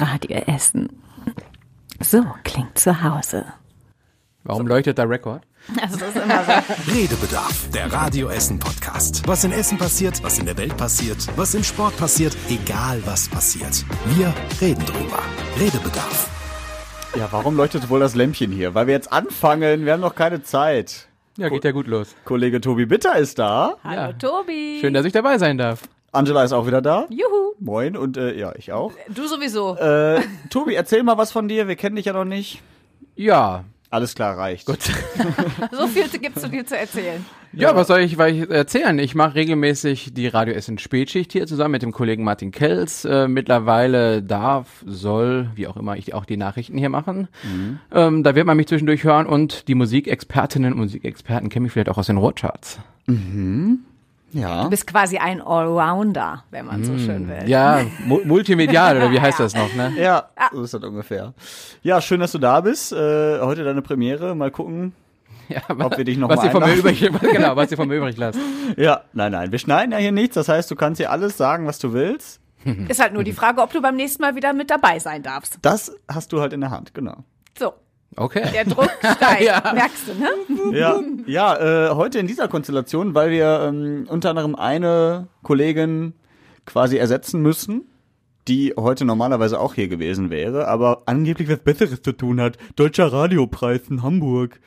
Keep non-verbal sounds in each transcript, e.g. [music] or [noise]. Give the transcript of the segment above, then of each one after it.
Radio Essen. So klingt zu Hause. Warum leuchtet der Rekord? Also das ist immer so. Redebedarf, der Radio Essen Podcast. Was in Essen passiert, was in der Welt passiert, was im Sport passiert, egal was passiert. Wir reden drüber. Redebedarf. Ja, warum leuchtet wohl das Lämpchen hier? Weil wir jetzt anfangen, wir haben noch keine Zeit. Ja, geht ja gut los. Kollege Tobi Bitter ist da. Hallo Ja. Tobi. Schön, dass ich dabei sein darf. Angela ist auch wieder da. Juhu. Moin und äh, ja, ich auch. Du sowieso. Äh, Tobi, erzähl mal was von dir. Wir kennen dich ja noch nicht. Ja. Alles klar, reicht. Gut. [laughs] So viel gibt's zu dir zu erzählen. Ja, was soll ich, weil ich erzählen? Ich mache regelmäßig die Radio Essen Spätschicht hier zusammen mit dem Kollegen Martin Kells. Äh, mittlerweile darf, soll, wie auch immer, ich auch die Nachrichten hier machen. Ähm, da wird man mich zwischendurch hören und die Musikexpertinnen und Musikexperten kennen mich vielleicht auch aus den Roadcharts. Ja. Du bist quasi ein Allrounder, wenn man so schön will. Ja, mu multimedial oder wie heißt [laughs] das noch, ne? Ja, so ist das ungefähr. Ja, schön, dass du da bist. Äh, heute deine Premiere. Mal gucken. [laughs] Ja, Ob wir dich noch was mal ihr von mir einladen. übrig, [laughs] genau, was ihr von mir übrig lasst. Ja, nein, nein. Wir schneiden ja hier nichts. Das heißt, du kannst hier alles sagen, was du willst. Ist halt nur die Frage, ob du beim nächsten Mal wieder mit dabei sein darfst. Das hast du halt in der Hand, genau. So, Okay. der Druck [laughs] steigt, Ja. merkst du, ne? Ja, ja äh, heute in dieser Konstellation, weil wir ähm, unter anderem eine Kollegin quasi ersetzen müssen, die heute normalerweise auch hier gewesen wäre, aber angeblich was Besseres zu tun hat. Deutscher Radiopreis in Hamburg.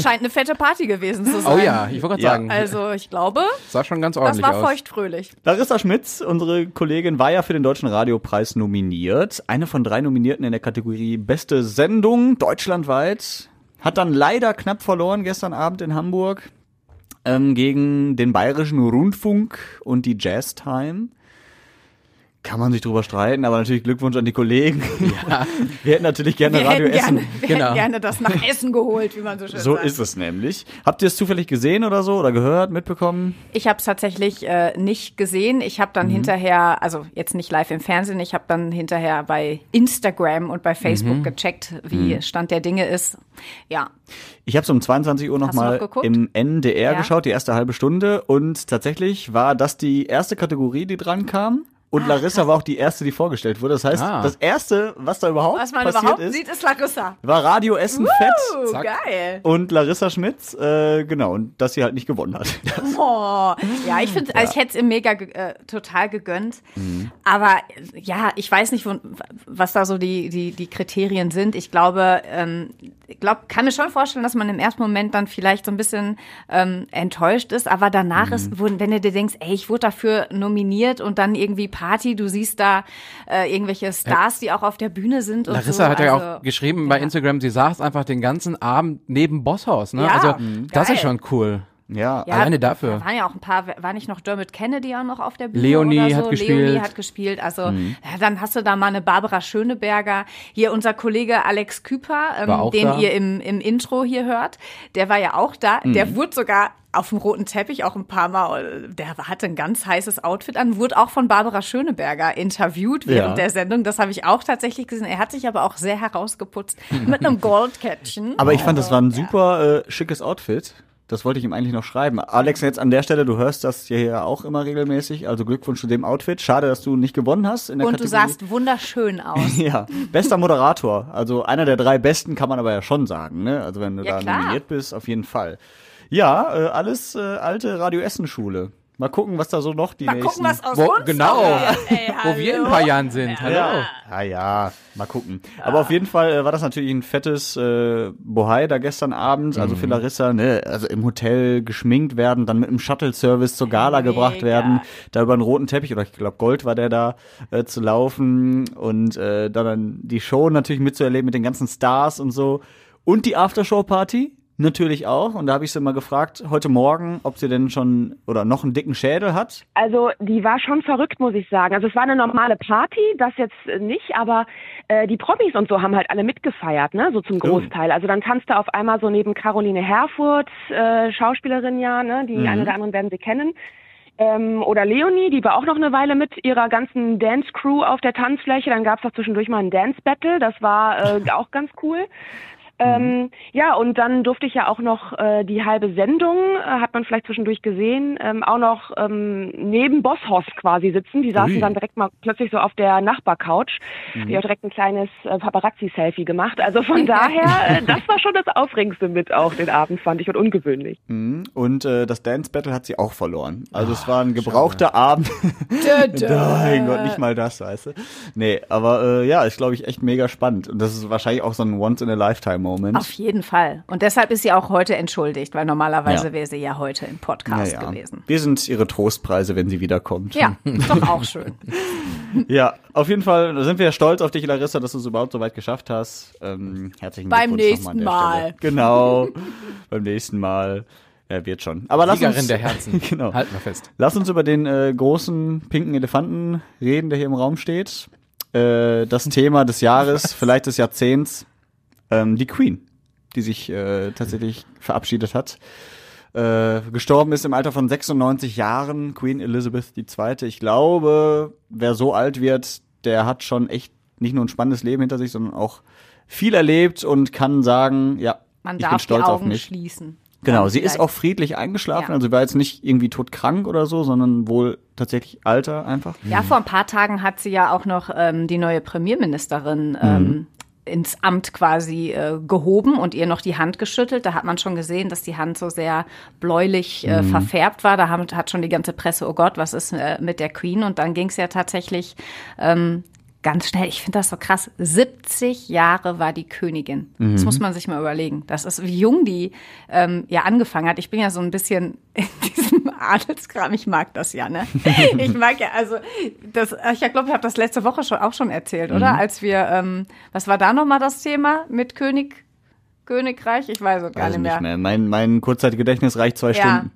Scheint eine fette Party gewesen zu sein. Oh ja, ich wollte gerade Ja. sagen, Also ich glaube, sah schon ganz das ordentlich war aus. feuchtfröhlich. Larissa Schmitz, unsere Kollegin, war ja für den Deutschen Radiopreis nominiert. Eine von drei Nominierten in der Kategorie Beste Sendung deutschlandweit. Hat dann leider knapp verloren gestern Abend in Hamburg ähm, gegen den Bayerischen Rundfunk und die Jazz Time. Kann man sich drüber streiten, aber natürlich Glückwunsch an die Kollegen. Ja. [laughs] Wir hätten natürlich gerne Wir Radio Essen. gerne, wir Genau. hätten gerne das nach Essen geholt, wie man so schön So sagt. ist es nämlich. Habt ihr es zufällig gesehen oder so oder gehört, mitbekommen? Ich habe es tatsächlich äh, nicht gesehen. Ich habe Mhm. dann hinterher, also jetzt nicht live im Fernsehen, ich habe dann hinterher bei Instagram und bei Facebook Mhm. gecheckt, wie Stand der Dinge ist. Ja, Ich habe es um 22 Uhr nochmal noch im NDR Ja. geschaut, die erste halbe Stunde. Und tatsächlich war das die erste Kategorie, die dran kam. Und Larissa war auch die erste, die vorgestellt wurde. Das heißt, Ah. das erste, was da überhaupt was man passiert überhaupt ist, sieht, ist Larissa. war Radio Essen Fett Uh, Zack. geil. und Larissa Schmitz. Äh, genau, und dass sie halt nicht gewonnen hat. [laughs] Oh, ja, ich finde, also ich hätte es ihm mega äh, total gegönnt. Aber äh, ja, ich weiß nicht, wo, was da so die, die, die Kriterien sind. Ich glaube, ähm, ich glaub, kann mir schon vorstellen, dass man im ersten Moment dann vielleicht so ein bisschen ähm, enttäuscht ist. Aber danach ist, wo, wenn du dir denkst, ey, ich wurde dafür nominiert und dann irgendwie Party, du siehst da äh, irgendwelche Stars, die auch auf der Bühne sind. Und Larissa so. hat ja also, auch geschrieben bei ja. Instagram, sie saß einfach den ganzen Abend neben Bosshaus, ne? Ja, also, mhm. das geil. ist schon cool. Ja, Ja, Alleine dafür. Da waren ja auch ein paar, war nicht noch Dermot Kennedy auch noch auf der Bühne Leonie oder so? hat gespielt. Leonie hat gespielt. Also ja, dann hast du da mal eine Barbara Schöneberger. Hier unser Kollege Alex Küper, ähm, den da. ihr im, im Intro hier hört, der war ja auch da. Der wurde sogar auf dem roten Teppich auch ein paar Mal, der hatte ein ganz heißes Outfit an, wurde auch von Barbara Schöneberger interviewt während Ja. der Sendung. Das habe ich auch tatsächlich gesehen. Er hat sich aber auch sehr herausgeputzt [laughs] mit einem Goldkettchen. aber ich fand, das war ein super äh, schickes Outfit. Das wollte ich ihm eigentlich noch schreiben. Alex, jetzt an der Stelle, du hörst das hier ja auch immer regelmäßig. Also Glückwunsch zu dem Outfit. Schade, dass du nicht gewonnen hast in der Und du Kategorie. sahst wunderschön aus. [laughs] Ja, bester Moderator. Also einer der drei besten kann man aber ja schon sagen, ne? Also wenn du Ja, da klar. nominiert bist, auf jeden Fall. Ja, äh, alles äh, alte Radio Essen Schule. Mal gucken, was da so noch die Mal nächsten. gucken, was aus Wo, uns genau, wird. [laughs] Ey, wo wir in ein paar Jahren sind. Hallo. ja, ja, ja, mal gucken. Aber auf jeden Fall äh, war das natürlich ein fettes äh, Bohai da gestern Abend. Also Mhm. für Larissa, ne, also im Hotel geschminkt werden, dann mit einem Shuttle-Service zur Gala Mega. gebracht werden, da über einen roten Teppich, oder ich glaube Gold war der da, äh, zu laufen und äh, dann, dann die Show natürlich mitzuerleben mit den ganzen Stars und so. Und die Aftershow-Party. Natürlich auch. Und da habe ich sie mal gefragt, heute Morgen, ob sie denn schon oder noch einen dicken Schädel hat. Also die war schon verrückt, muss ich sagen. Also es war eine normale Party, das jetzt nicht, aber äh, die Promis und so haben halt alle mitgefeiert, ne, so zum Großteil. Also dann tanzte auf einmal so neben Caroline Herfurth, äh, Schauspielerin ja, ne, die eine oder anderen werden sie kennen. Ähm, oder Leonie, die war auch noch eine Weile mit ihrer ganzen Dance-Crew auf der Tanzfläche. Dann gab es auch zwischendurch mal ein Dance-Battle, das war äh, [laughs] auch ganz cool. Ähm, ja, und dann durfte ich ja auch noch äh, die halbe Sendung, äh, hat man vielleicht zwischendurch gesehen, ähm, auch noch ähm, neben Bosshorst quasi sitzen. Die saßen Ui. dann direkt mal plötzlich so auf der Nachbarcouch. Mhm. Ich habe direkt ein kleines äh, Paparazzi-Selfie gemacht. Also von [laughs] daher, äh, das war schon das Aufregendste mit auch den Abend, fand ich, und ungewöhnlich. Mhm. Und äh, das Dance Battle hat sie auch verloren. Also es war ein gebrauchter Abend. [laughs] Mein Gott, nicht mal das, weißt du. Nee, aber äh, ja, ist glaube ich echt mega spannend. Und das ist wahrscheinlich auch so ein Once-in-a-Lifetime-Moment. Auf jeden Fall. Und deshalb ist sie auch heute entschuldigt, weil normalerweise Ja. wäre sie ja heute im Podcast Ja, ja. gewesen. Wir sind ihre Trostpreise, wenn sie wiederkommt. Ja, ist [laughs] doch auch schön. [laughs] Ja, auf jeden Fall sind wir stolz auf dich, Larissa, dass du es überhaupt so weit geschafft hast. Ähm, herzlichen Beim Glückwunsch nächsten Mal. Stelle. Genau, [laughs] beim nächsten Mal. Ja, wird schon. Aber lass Siegerin uns, der Herzen. genau. Halten wir fest. Lass uns über den äh, großen pinken Elefanten reden, der hier im Raum steht. Äh, das Thema des Jahres, vielleicht des Jahrzehnts, ähm, die Queen, die sich äh, tatsächlich verabschiedet hat. Äh, gestorben ist im Alter von 96 Jahren, Queen Elizabeth II. Ich glaube, wer so alt wird, der hat schon echt nicht nur ein spannendes Leben hinter sich, sondern auch viel erlebt und kann sagen, ja, Man ich bin darf die stolz auf Augen mich. schließen. Genau, sie ist auch friedlich eingeschlafen, Ja. also sie war jetzt nicht irgendwie todkrank oder so, sondern wohl tatsächlich Alter einfach. Ja, vor ein paar Tagen hat sie ja auch noch ähm, die neue Premierministerin ähm, ins Amt quasi äh, gehoben und ihr noch die Hand geschüttelt. Da hat man schon gesehen, dass die Hand so sehr bläulich äh, verfärbt war. Da haben, hat schon die ganze Presse, oh Gott, was ist äh, mit der Queen? Und dann ging es ja tatsächlich ähm, ganz schnell. Ich finde das so krass. 70 Jahre war die Königin. Das muss man sich mal überlegen. Das ist, wie jung die ähm, ja angefangen hat. Ich bin ja so ein bisschen [laughs] in diesem Adelskram. Ich mag das ja, ne? [laughs] Ich mag ja, also, das, ich glaube, ich habe das letzte Woche schon auch schon erzählt, oder? Als wir, ähm, was war da nochmal das Thema mit König, Königreich? Ich weiß es gar Also nicht mehr. nicht mehr. Mein, mein kurzzeitiges Gedächtnis reicht zwei Ja. Stunden.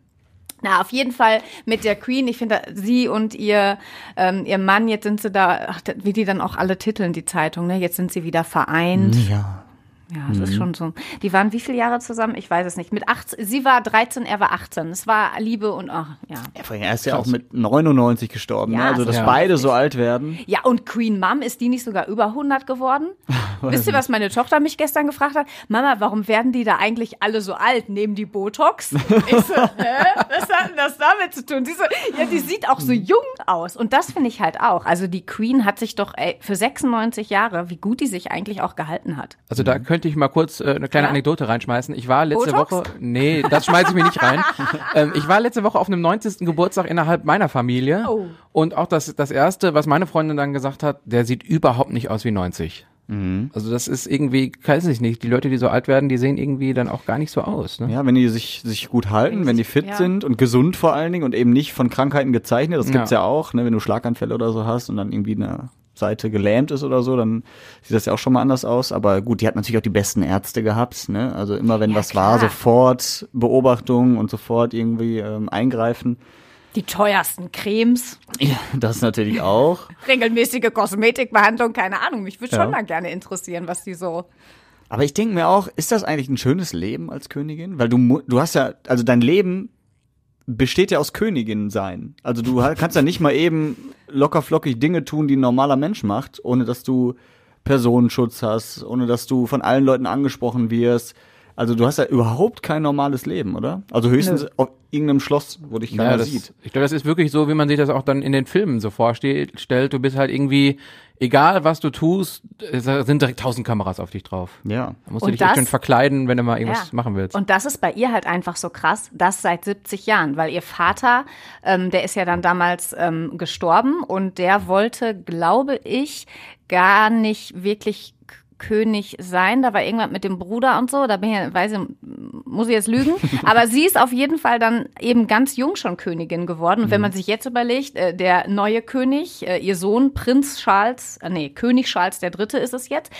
Na, auf jeden Fall mit der Queen. Ich finde, sie und ihr, ähm, ihr Mann, jetzt sind sie da, ach, wie die dann auch alle titeln, die Zeitung, ne? Jetzt sind sie wieder vereint. Ja. Ja, das ist schon so. Die waren wie viele Jahre zusammen? Ich weiß es nicht. Mit 18, sie war 13, er war 18. Es war Liebe und ach, ja. Ja, vor allem, er ist ja auch mit 99 gestorben, Ja, ne? also das dass ist beide so alt werden. Ja, und Queen Mom, ist die nicht sogar über 100 geworden? [laughs] Wisst ihr, was meine Tochter mich gestern gefragt hat? Mama, warum werden die da eigentlich alle so alt? Nehmen die Botox? [laughs] Ich so, hä? Was hat denn das damit zu tun? Sie so, ja, die sieht auch so jung aus. Und das finde ich halt auch. Also die Queen hat sich doch ey, für 96 Jahre, wie gut die sich eigentlich auch gehalten hat. Also da könnte ich mal kurz äh, eine kleine Ja? Anekdote reinschmeißen. Ich war letzte Botox? Woche, nee, das schmeiße ich mir nicht rein. [laughs] ähm, ich war letzte Woche auf einem 90. Geburtstag innerhalb meiner Familie Oh. und auch das das erste, was meine Freundin dann gesagt hat, der sieht überhaupt nicht aus wie 90. Also das ist irgendwie, weiß ich nicht, die Leute, die so alt werden, die sehen irgendwie dann auch gar nicht so aus. Ne? Ja, wenn die sich, sich gut halten, wenn die fit Ja. sind und gesund vor allen Dingen und eben nicht von Krankheiten gezeichnet, das gibt's Ja. ja auch, ne? wenn du Schlaganfälle oder so hast und dann irgendwie eine Seite gelähmt ist oder so, dann sieht das ja auch schon mal anders aus. Aber gut, die hat natürlich auch die besten Ärzte gehabt. Ne? Also immer wenn was war, klar. sofort Beobachtung und sofort irgendwie ähm, eingreifen. Die teuersten Cremes, Ja, das natürlich auch. [laughs] regelmäßige Kosmetikbehandlung, keine Ahnung. Mich würde Ja. schon mal gerne interessieren, was die so. Aber ich denke mir auch, ist das eigentlich ein schönes Leben als Königin? Weil du, du hast ja, also dein Leben besteht ja aus Königin sein. Also du kannst ja nicht mal eben locker flockig Dinge tun, die ein normaler Mensch macht, ohne dass du Personenschutz hast, ohne dass du von allen Leuten angesprochen wirst. Also du hast ja überhaupt kein normales Leben, oder? Also höchstens Nö. auf irgendeinem Schloss, wo dich keiner Ja, das, sieht. ich glaube, das ist wirklich so, wie man sich das auch dann in den Filmen so vorstellt. Stellt, Du bist halt irgendwie, egal was du tust, es sind direkt tausend Kameras auf dich drauf. Ja. Da musst Und du dich echt das- schön verkleiden, wenn du mal irgendwas Ja. machen willst. Und das ist bei ihr halt einfach so krass, das seit 70 Jahren, weil ihr Vater, ähm, der ist ja dann damals ähm, gestorben und der wollte, glaube ich, gar nicht wirklich König sein. Da war irgendwas mit dem Bruder und so. Da bin ich, weiß ich, muss ich jetzt lügen. [laughs] Aber sie ist auf jeden Fall dann eben ganz jung schon Königin geworden. Und wenn man sich jetzt überlegt, äh, der neue König, äh, ihr Sohn Prinz Charles, äh, nee, König Charles der Dritte ist es jetzt,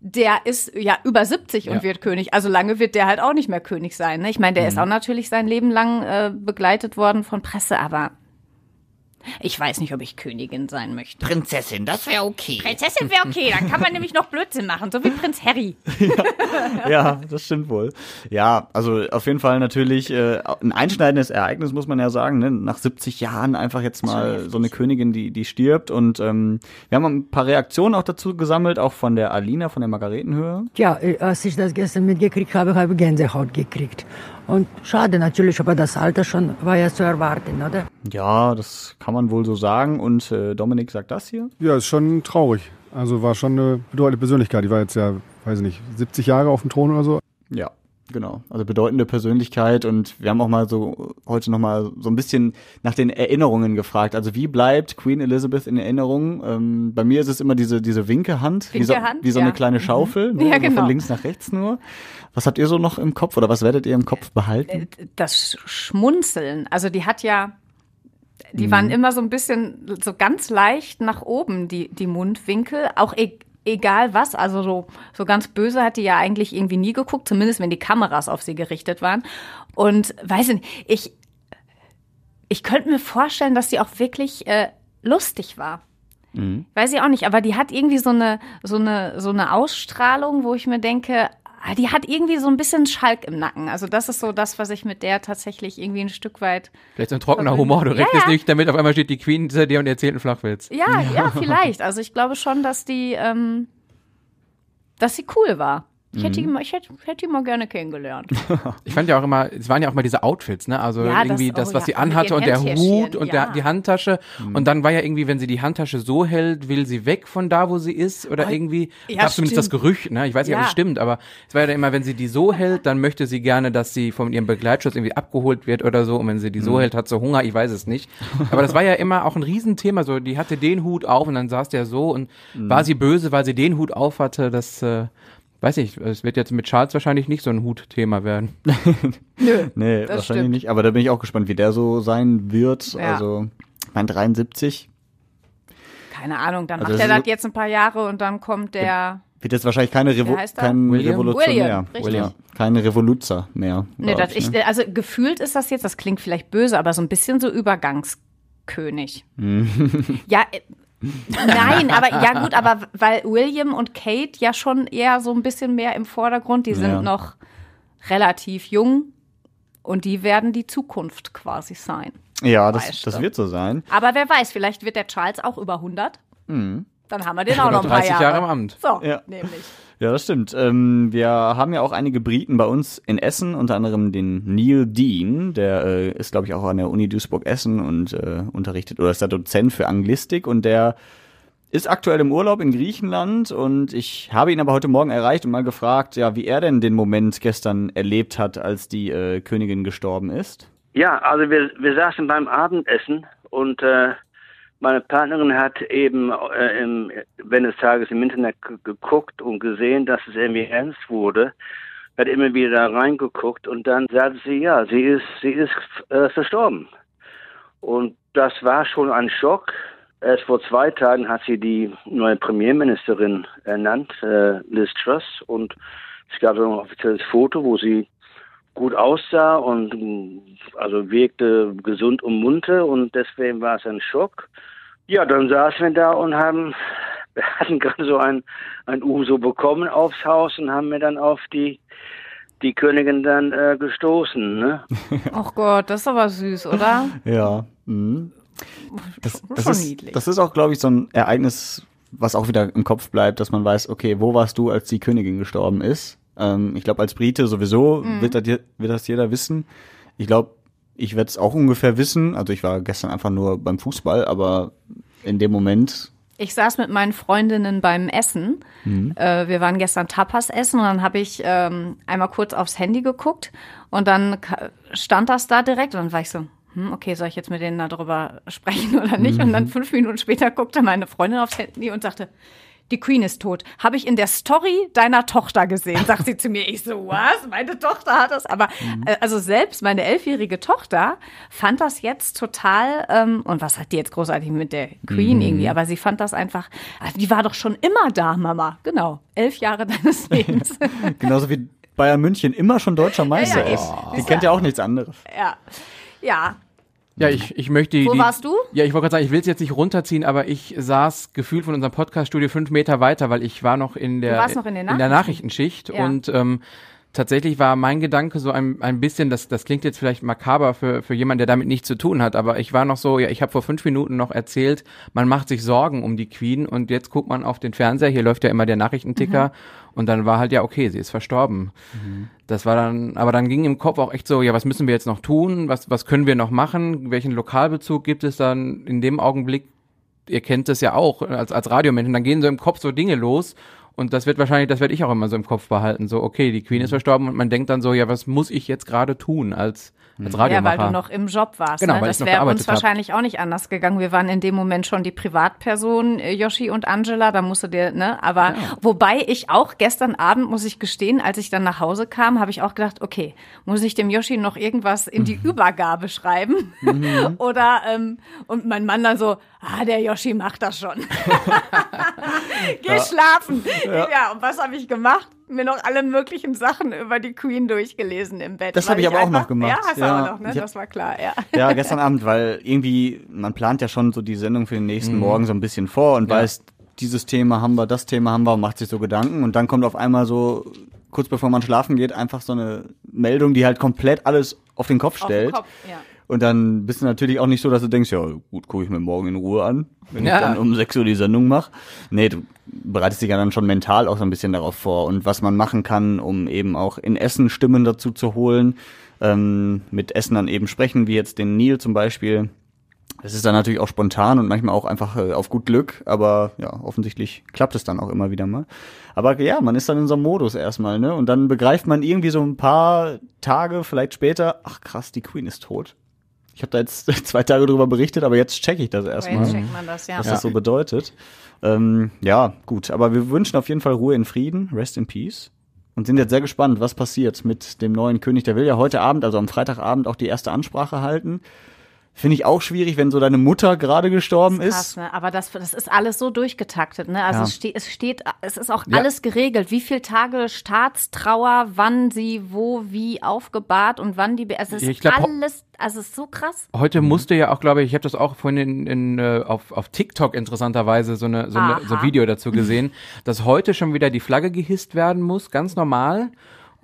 der ist ja über 70 und Ja. wird König. Also lange wird der halt auch nicht mehr König sein. Ne? Ich meine, der ist auch natürlich sein Leben lang äh, begleitet worden von Presse, aber Ich weiß nicht, ob ich Königin sein möchte. Prinzessin, das wäre okay. Prinzessin wäre okay, dann kann man [laughs] nämlich noch Blödsinn machen, so wie Prinz Harry. ja, das stimmt wohl. Ja, also auf jeden Fall natürlich äh, ein einschneidendes Ereignis, muss man ja sagen. Ne? Nach 70 Jahren einfach jetzt mal so eine Königin, die, die stirbt. Und ähm, wir haben ein paar Reaktionen auch dazu gesammelt, auch von der Alina, von der Margaretenhöhe. Ja, äh, als ich das gestern mitgekriegt habe, habe ich Gänsehaut gekriegt. Und schade natürlich, aber das Alter schon war ja zu erwarten, oder? Ja, das kann man wohl so sagen. Und äh, Dominik sagt das hier. Ja, ist schon traurig. Also war schon eine bedeutende Persönlichkeit. Die war jetzt ja, weiß ich nicht, 70 Jahre auf dem Thron oder so. Ja, genau. Also bedeutende Persönlichkeit und wir haben auch mal so heute noch mal so ein bisschen nach den Erinnerungen gefragt. Also wie bleibt Queen Elizabeth in Erinnerung? Ähm, bei mir ist es immer diese diese Winkehand, wie so, Winkehand, wie so ja. eine kleine Schaufel, ne? Ja, genau. von links nach rechts nur. Was habt ihr so noch im Kopf oder was werdet ihr im Kopf behalten? Das Schmunzeln, also die hat ja, die Mhm. waren immer so ein bisschen, so ganz leicht nach oben, die, die Mundwinkel, auch e egal was, also so, so ganz böse hat die ja eigentlich irgendwie nie geguckt, zumindest wenn die Kameras auf sie gerichtet waren. Und weiß ich nicht, ich, ich könnte mir vorstellen, dass sie auch wirklich äh, lustig war. Weiß ich auch nicht, aber die hat irgendwie so eine, so eine, so eine Ausstrahlung, wo ich mir denke, die hat irgendwie so ein bisschen Schalk im Nacken. Also das ist so das, was ich mit der tatsächlich irgendwie ein Stück weit. Vielleicht so ein trockener. Humor. Du Ja, rechnest ja. nicht damit, auf einmal steht die Queen hinter dir und erzählt einen Flachwitz. Ja, ja, [laughs] vielleicht. Also ich glaube schon, dass die, ähm, dass sie cool war. Ich hätte, die, mal- ich hätte, hätte die mal gerne kennengelernt. [laughs] Ich fand ja auch immer, es waren ja auch mal diese Outfits, ne? Also Ja, das- irgendwie oh das, was ja, sie anhatte und der Hut und ja. der, die Handtasche. Mhm. Und dann war ja irgendwie, wenn sie die Handtasche so hält, will sie weg von da, wo sie ist. Oder irgendwie, Oh, ja, gab zumindest das. Gerücht, ne? Ich weiß nicht, ob es stimmt, aber es war ja dann immer, wenn sie die so hält, dann möchte sie gerne, dass sie von ihrem Begleitschutz irgendwie abgeholt wird oder so. Und wenn sie die Mhm. so hält, hat sie Hunger, ich weiß es nicht. Aber das war ja immer auch ein Riesenthema. So, die hatte den Hut auf und dann saß der so und Mhm. war sie böse, weil sie den Hut auf hatte, das, äh, Weiß ich, es wird jetzt mit Charles wahrscheinlich nicht so ein Hutthema werden. [laughs] Nee, das wahrscheinlich stimmt. nicht. Aber da bin ich auch gespannt, wie der so sein wird. Ja. Also, ich mein 73 Keine Ahnung, dann Also macht er das jetzt ein paar Jahre und dann kommt der. wird jetzt wahrscheinlich keine Revo kein William? Revolutionär. William. Ja, keine Revoluzer mehr. Nee, das, ich, also gefühlt ist das jetzt, das klingt vielleicht böse, aber so ein bisschen so Übergangskönig. ja, äh, [laughs] nein, aber ja gut, aber weil William und Kate ja schon eher so ein bisschen mehr im Vordergrund, die sind Ja. noch relativ jung und die werden die Zukunft quasi sein. Ja, das, Weißt das wird so sein. Aber wer weiß, vielleicht wird der Charles auch über 100. Dann haben wir den auch noch ein paar 30 Jahre. Jahre im Amt. So, Ja. nämlich. Ja, das stimmt. Ähm, wir haben ja auch einige Briten bei uns in Essen, unter anderem den Neil Dean, der äh, ist, glaube ich, auch an der Uni Duisburg-Essen und äh, unterrichtet oder ist der Dozent für Anglistik und der ist aktuell im Urlaub in Griechenland und ich habe ihn aber heute Morgen erreicht und mal gefragt, ja, wie er denn den Moment gestern erlebt hat, als die äh, Königin gestorben ist. Ja, also wir, wir saßen beim Abendessen und äh, meine Partnerin hat eben äh, im, wenn des Tages im Internet ge- geguckt und gesehen, dass es irgendwie ernst wurde, hat immer wieder da reingeguckt und dann sagte sie, ja, sie ist, sie ist äh, verstorben. Und das war schon ein Schock. Erst vor zwei Tagen hat sie die neue Premierministerin ernannt, äh, Liz Truss, und es gab ein offizielles Foto, wo sie gut aussah und also wirkte gesund und munter und deswegen war es ein Schock. Ja, dann saßen wir da und haben, wir hatten gerade so ein, ein Uso bekommen aufs Haus und haben mir dann auf die, die Königin dann äh, gestoßen. Ne? [laughs] Ach Gott, das ist aber süß, oder? Ja. Mhm. Das, das, ist, das ist auch, glaube ich, so ein Ereignis, was auch wieder im Kopf bleibt, dass man weiß, okay, wo warst du, als die Königin gestorben ist? Ähm, ich glaube, als Brite sowieso Mhm. wird, das, wird das jeder wissen. Ich glaube, ich werde es auch ungefähr wissen. Also ich war gestern einfach nur beim Fußball, aber in dem Moment, Ich saß mit meinen Freundinnen beim Essen. Äh, wir waren gestern Tapas essen und dann habe ich ähm, einmal kurz aufs Handy geguckt und dann stand das da direkt und dann war ich so, hm, okay, soll ich jetzt mit denen darüber [laughs] sprechen oder nicht? Und dann fünf Minuten später guckte meine Freundin aufs Handy und sagte, die Queen ist tot. Habe ich in der Story deiner Tochter gesehen, sagt sie zu mir. Ich so, was? Meine Tochter hat das. Aber äh, also selbst meine elfjährige Tochter fand das jetzt total, ähm, und was hat die jetzt großartig mit der Queen irgendwie, aber sie fand das einfach, ah, die war doch schon immer da, Mama. Genau, elf Jahre deines [laughs] Lebens. [laughs] genauso wie Bayern München immer schon deutscher Meister Ja, ja, ist. Die kennt ja auch nichts anderes. ja, ja. Ja, ich, ich möchte Wo die, warst du? Ja, ich wollte gerade sagen, ich will es jetzt nicht runterziehen, aber ich saß gefühlt von unserem Podcaststudio fünf Meter weiter, weil ich war noch in der, noch in den der Nachrichten. Nachrichtenschicht Ja. und ähm, tatsächlich war mein Gedanke so ein, ein bisschen, das, das klingt jetzt vielleicht makaber für, für jemanden, der damit nichts zu tun hat, aber ich war noch so, ja, ich habe vor fünf Minuten noch erzählt, man macht sich Sorgen um die Queen und jetzt guckt man auf den Fernseher, hier läuft ja immer der Nachrichtenticker und dann war halt ja, okay, sie ist verstorben. Das war dann, aber dann ging im Kopf auch echt so, ja, was müssen wir jetzt noch tun? Was, was können wir noch machen? Welchen Lokalbezug gibt es dann in dem Augenblick? Ihr kennt es ja auch als, als Radiomenschen, dann gehen so im Kopf so Dinge los. Und das wird wahrscheinlich, das werde ich auch immer so im Kopf behalten. So, okay, die Queen ist verstorben und man denkt dann so, ja, was muss ich jetzt gerade tun als, als Ja, Radiomacher? weil du noch im Job warst. Genau, ne? weil Das wäre uns hab. wahrscheinlich auch nicht anders gegangen. Wir waren in dem Moment schon die Privatpersonen, äh, Yoshi und Angela, da musste dir, ne? Aber wobei ich auch gestern Abend, muss ich gestehen, als ich dann nach Hause kam, habe ich auch gedacht, okay, muss ich dem Yoshi noch irgendwas in Mhm. die Übergabe schreiben? [laughs] Oder ähm, und mein Mann dann so, ah, der Yoshi macht das schon. [laughs] Geh schlafen. Ja. und was habe ich gemacht? Mir noch alle möglichen Sachen über die Queen durchgelesen im Bett. Das weil hab ich aber auch einfach- noch gemacht. Ja, hast du Ja. auch noch, ne? Hab- Das war klar, ja. Ja, [laughs] gestern Abend, weil irgendwie, man plant ja schon so die Sendung für den nächsten Morgen so ein bisschen vor und Ja. weiß, dieses Thema haben wir, das Thema haben wir und macht sich so Gedanken und dann kommt auf einmal so, kurz bevor man schlafen geht, einfach so eine Meldung, die halt komplett alles auf den Kopf Auf den stellt. Kopf, ja. Und dann bist du natürlich auch nicht so, dass du denkst, ja gut, gucke ich mir morgen in Ruhe an, wenn Ja. ich dann um 6 Uhr die Sendung mache. Nee, du bereitest dich ja dann schon mental auch so ein bisschen darauf vor und was man machen kann, um eben auch in Essen Stimmen dazu zu holen, ähm, mit Essen dann eben sprechen, wie jetzt den Neil zum Beispiel. Das ist dann natürlich auch spontan und manchmal auch einfach äh, auf gut Glück, aber ja, offensichtlich klappt es dann auch immer wieder mal. Aber ja, man ist dann in so einem Modus erstmal, ne? Und dann begreift man irgendwie so ein paar Tage, vielleicht später, ach krass, die Queen ist tot. Ich habe da jetzt [laughs] zwei Tage drüber berichtet, aber jetzt checke ich das erstmal, Jetzt checkt man das, ja. was das so bedeutet. Ähm, ja, gut, aber wir wünschen auf jeden Fall Ruhe in Frieden, rest in peace. Und sind jetzt sehr gespannt, was passiert mit dem neuen König. Der will ja heute Abend, also am Freitagabend, auch die erste Ansprache halten. Finde ich auch schwierig, wenn so deine Mutter gerade gestorben Krass, ist. ne? Aber das, das ist alles so durchgetaktet, ne? Also Ja. es, steht, es steht, es ist auch Ja. alles geregelt. Wie viele Tage Staatstrauer, wann sie wo, wie aufgebahrt und wann die, Be- also es ist glaub, alles, also es ist so krass. Heute musste ja auch, glaube ich, ich habe das auch vorhin in, in, äh, auf, auf TikTok interessanterweise so, eine, so, eine, so ein. Video dazu gesehen, dass heute schon wieder die Flagge gehisst werden muss, ganz normal.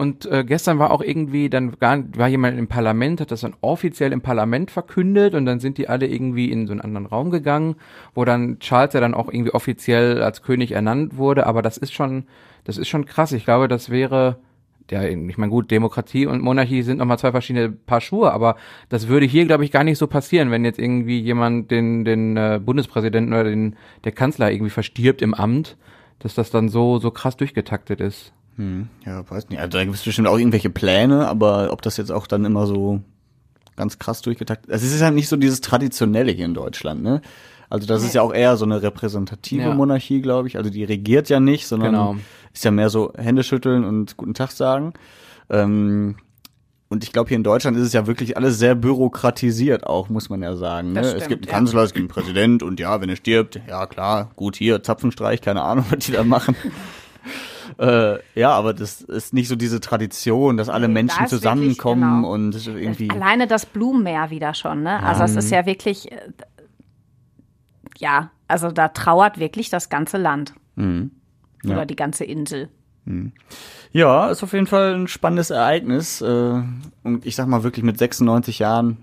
Und äh, gestern war auch irgendwie, dann gar, war jemand im Parlament, hat das dann offiziell im Parlament verkündet und dann sind die alle irgendwie in so einen anderen Raum gegangen, wo dann Charles ja dann auch irgendwie offiziell als König ernannt wurde. Aber das ist schon, das ist schon krass. Ich glaube, das wäre ja, ich meine, gut, Demokratie und Monarchie sind nochmal zwei verschiedene Paar Schuhe, aber das würde hier, glaube ich, gar nicht so passieren, wenn jetzt irgendwie jemand den, den äh, Bundespräsidenten oder den, der Kanzler irgendwie verstirbt im Amt, dass das dann so, so krass durchgetaktet ist. Ja, weiß nicht. Also da gibt es bestimmt auch irgendwelche Pläne, aber ob das jetzt auch dann immer so ganz krass durchgetaktet Also es ist ja nicht so dieses Traditionelle hier in Deutschland, ne? Also das ist ja auch eher so eine repräsentative Ja. Monarchie, glaube ich. Also die regiert ja nicht, sondern Genau. ist ja mehr so Hände schütteln und guten Tag sagen. Ähm, und ich glaube, hier in Deutschland ist es ja wirklich alles sehr bürokratisiert auch, muss man ja sagen. Ne? Das es stimmt, gibt einen ja. Kanzler, es gibt einen Präsident und ja, wenn er stirbt, ja klar, gut, hier, Zapfenstreich, keine Ahnung, [laughs] was die da machen. Äh, ja, aber das ist nicht so diese Tradition, dass alle Menschen da ist wirklich, zusammenkommen genau. und irgendwie. Alleine das Blumenmeer wieder schon, ne? Also es ist ja wirklich, äh, ja, also da trauert wirklich das ganze Land. Mhm. Ja. Oder die ganze Insel. Ja, ist auf jeden Fall ein spannendes Ereignis. Äh, und ich sag mal wirklich mit 96 Jahren,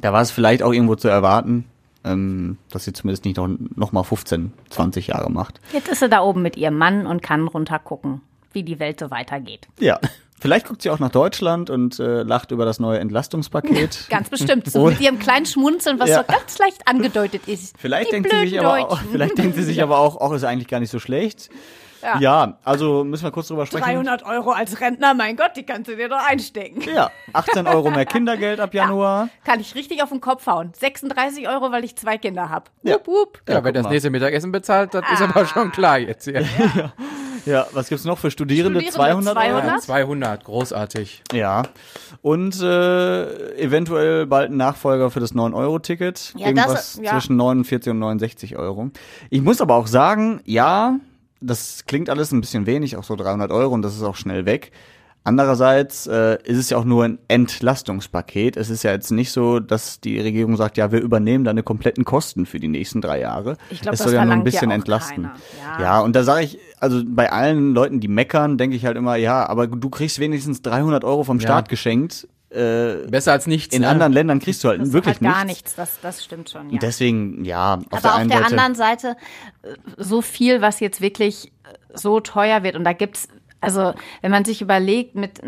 da war es vielleicht auch irgendwo zu erwarten, ähm, dass sie zumindest nicht noch, noch mal 15, 20 Jahre macht. Jetzt ist sie da oben mit ihrem Mann und kann runtergucken, wie die Welt so weitergeht. Ja. [laughs] Vielleicht guckt sie auch nach Deutschland und äh, lacht über das neue Entlastungspaket. [laughs] Ganz bestimmt. So [laughs] mit ihrem kleinen Schmunzeln, was Ja. so ganz leicht angedeutet ist. Vielleicht die denkt sie sich aber auch, vielleicht denkt sie sich aber auch, auch ist eigentlich gar nicht so schlecht. Ja. Ja, also müssen wir kurz drüber sprechen. 300 Euro als Rentner, mein Gott, die kannst du dir doch einstecken. Ja, 18 Euro mehr [laughs] Kindergeld ab Januar. Kann ich richtig auf den Kopf hauen. 36 Euro, weil ich zwei Kinder habe. Ja. Wup, wup. Ja, Ja, wer das nächste Mittagessen bezahlt, das ist aber schon klar jetzt. [laughs] Ja. Ja, was gibt's noch für Studierende? Studierende 200 Euro? 200? 200, großartig. Ja. Und äh, eventuell bald ein Nachfolger für das 9-Euro-Ticket. Ja, Irgendwas das- ja. zwischen 49 und 69 Euro. Ich muss aber auch sagen, ja, das klingt alles ein bisschen wenig, auch so 300 Euro und das ist auch schnell weg. Andererseits äh, ist es ja auch nur ein Entlastungspaket. Es ist ja jetzt nicht so, dass die Regierung sagt, ja, wir übernehmen deine kompletten Kosten für die nächsten drei Jahre. Ich glaube, es das soll ja nur ein ja bisschen auch entlasten. Ja. Ja, und da sage ich, also bei allen Leuten, die meckern, denke ich halt immer, ja, aber du kriegst wenigstens 300 Euro vom Ja. Staat geschenkt. Äh, Besser als nichts. in ne? anderen Ländern kriegst du halt Das wirklich halt gar nichts. nichts, das, das stimmt schon. Ja. Deswegen, ja, auf Aber der auf der Seite. anderen Seite äh, so viel, was jetzt wirklich äh, so teuer wird. Und da gibt's, also wenn man sich überlegt mit,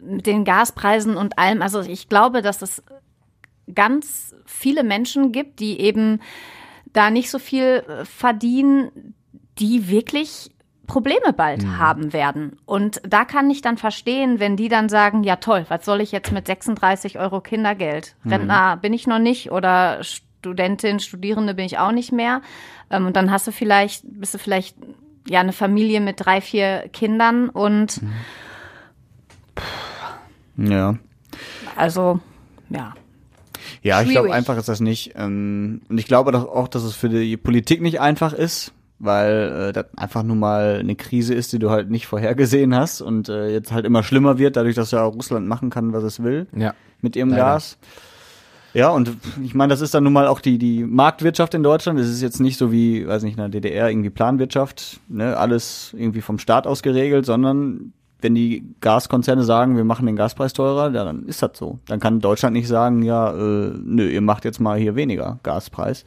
mit den Gaspreisen und allem, also ich glaube, dass es ganz viele Menschen gibt, die eben da nicht so viel äh, verdienen, die wirklich Probleme bald haben werden. Und da kann ich dann verstehen, wenn die dann sagen, ja toll, was soll ich jetzt mit 36 Euro Kindergeld? Rentner bin ich noch nicht oder Studentin, Studierende bin ich auch nicht mehr. Ähm, und dann hast du vielleicht, bist du vielleicht ja eine Familie mit drei, vier Kindern und Ja. also ja. Ja, ich glaube, einfach ist das nicht. Ähm, und ich glaube doch auch, dass es für die Politik nicht einfach ist, weil äh, das einfach nur mal eine Krise ist, die du halt nicht vorhergesehen hast und äh, jetzt halt immer schlimmer wird, dadurch, dass ja Russland machen kann, was es will Ja. mit ihrem Leider. Gas. Ja, und ich meine, das ist dann nun mal auch die, die Marktwirtschaft in Deutschland. Es ist jetzt nicht so wie, weiß nicht, in der DDR irgendwie Planwirtschaft, ne, alles irgendwie vom Staat aus geregelt, sondern wenn die Gaskonzerne sagen, wir machen den Gaspreis teurer, ja, dann ist das so. Dann kann Deutschland nicht sagen, ja, äh, nö, ihr macht jetzt mal hier weniger Gaspreis.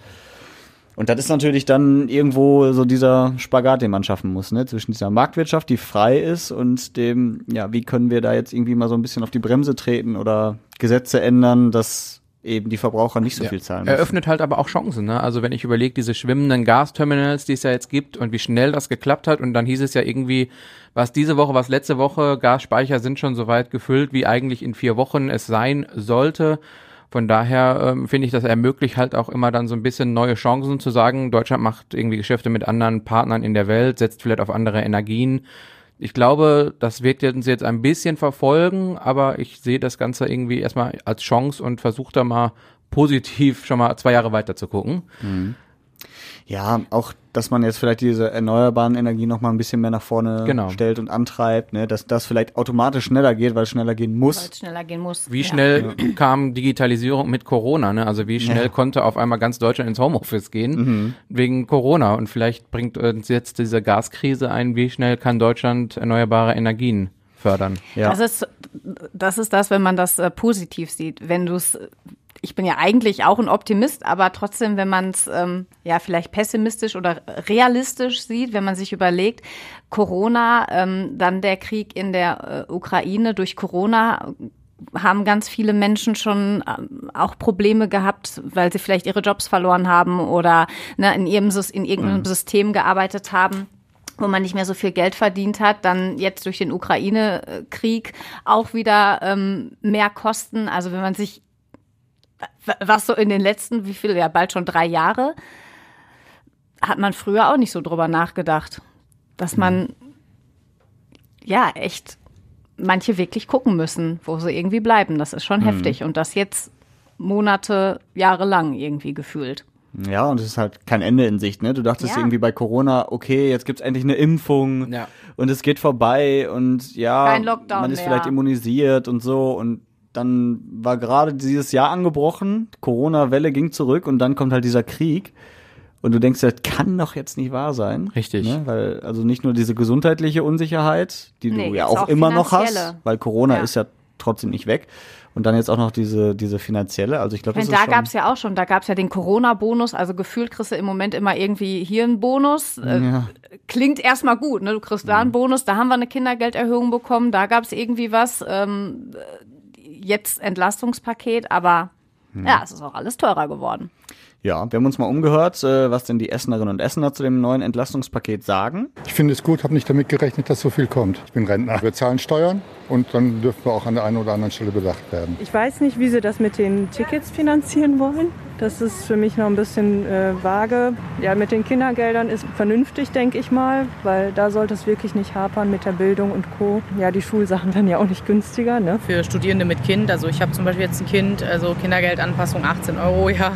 Und das ist natürlich dann irgendwo so dieser Spagat, den man schaffen muss, ne? Zwischen dieser Marktwirtschaft, die frei ist, und dem, ja, wie können wir da jetzt irgendwie mal so ein bisschen auf die Bremse treten oder Gesetze ändern, dass eben die Verbraucher nicht so Ja. viel zahlen müssen. Eröffnet halt aber auch Chancen. Ne? Also wenn ich überlege, diese schwimmenden Gasterminals, die es ja jetzt gibt und wie schnell das geklappt hat und dann hieß es ja irgendwie, was diese Woche, was letzte Woche, Gasspeicher sind schon so weit gefüllt, wie eigentlich in vier Wochen es sein sollte. Von daher ähm, finde ich, das ermöglicht halt auch immer dann so ein bisschen neue Chancen zu sagen, Deutschland macht irgendwie Geschäfte mit anderen Partnern in der Welt, setzt vielleicht auf andere Energien. Ich glaube, das wird uns jetzt ein bisschen verfolgen, aber ich sehe das Ganze irgendwie erstmal als Chance und versuche da mal positiv schon mal zwei Jahre weiter zu gucken. Ja, auch, dass man jetzt vielleicht diese erneuerbaren Energien noch mal ein bisschen mehr nach vorne Genau. stellt und antreibt, ne? dass das vielleicht automatisch schneller geht, weil es schneller gehen Weil muss. es schneller gehen muss. Wie ja. schnell [clears throat] kam Digitalisierung mit Corona? Ne? Also wie schnell Ja. konnte auf einmal ganz Deutschland ins Homeoffice gehen wegen Corona? Und vielleicht bringt uns jetzt diese Gaskrise ein, wie schnell kann Deutschland erneuerbare Energien fördern? Ja. Das ist, das ist das, wenn man das äh, positiv sieht. Wenn du es, ich bin ja eigentlich auch ein Optimist, aber trotzdem, wenn man es ähm, ja vielleicht pessimistisch oder realistisch sieht, wenn man sich überlegt, Corona, ähm, dann der Krieg in der äh, Ukraine durch Corona haben ganz viele Menschen schon ähm, auch Probleme gehabt, weil sie vielleicht ihre Jobs verloren haben oder ne, in, ihrem, in irgendeinem System gearbeitet haben wo man nicht mehr so viel Geld verdient hat, dann jetzt durch den Ukraine-Krieg auch wieder ähm, mehr Kosten. Also wenn man sich, was so in den letzten, wie viel, ja bald schon drei Jahre, hat man früher auch nicht so drüber nachgedacht, dass man ja echt manche wirklich gucken müssen, wo sie irgendwie bleiben. Das ist schon heftig und das jetzt Monate, Jahre lang irgendwie gefühlt. Ja, und es ist halt kein Ende in Sicht, ne? Du dachtest Ja. irgendwie bei Corona, okay, jetzt gibt's endlich eine Impfung Ja. und es geht vorbei und ja, man ist mehr. vielleicht immunisiert und so und dann war gerade dieses Jahr angebrochen, Corona-Welle ging zurück und dann kommt halt dieser Krieg und du denkst, das kann doch jetzt nicht wahr sein. Richtig. Ne? Weil also nicht nur diese gesundheitliche Unsicherheit, die Nee, du ja auch, auch immer noch hast, weil Corona Ja. ist ja trotzdem nicht weg. Und dann jetzt auch noch diese, diese finanzielle. Also ich glaube, das ist da gab es ja auch schon, da gab es ja den Corona-Bonus, also gefühlt kriegst du im Moment immer irgendwie hier einen Bonus. Äh, Ja. Klingt erstmal gut, ne? Du kriegst da einen Bonus, da haben wir eine Kindergelderhöhung bekommen, da gab es irgendwie was, ähm, jetzt Entlastungspaket, aber ja, es ist auch alles teurer geworden. Ja, wir haben uns mal umgehört, äh, was denn die Essenerinnen und Essener zu dem neuen Entlastungspaket sagen. Ich finde es gut, habe nicht damit gerechnet, dass so viel kommt. Ich bin Rentner. Wir zahlen Steuern und dann dürfen wir auch an der einen oder anderen Stelle bedacht werden. Ich weiß nicht, wie sie das mit den Tickets finanzieren wollen. Das ist für mich noch ein bisschen äh, vage. Ja, mit den Kindergeldern ist vernünftig, denke ich mal, weil da sollte es wirklich nicht hapern mit der Bildung und Co. Ja, die Schulsachen [laughs] werden ja auch nicht günstiger. Ne? für Studierende mit Kind. Also ich habe zum Beispiel jetzt ein Kind, also Kindergeldanpassung 18 Euro, ja.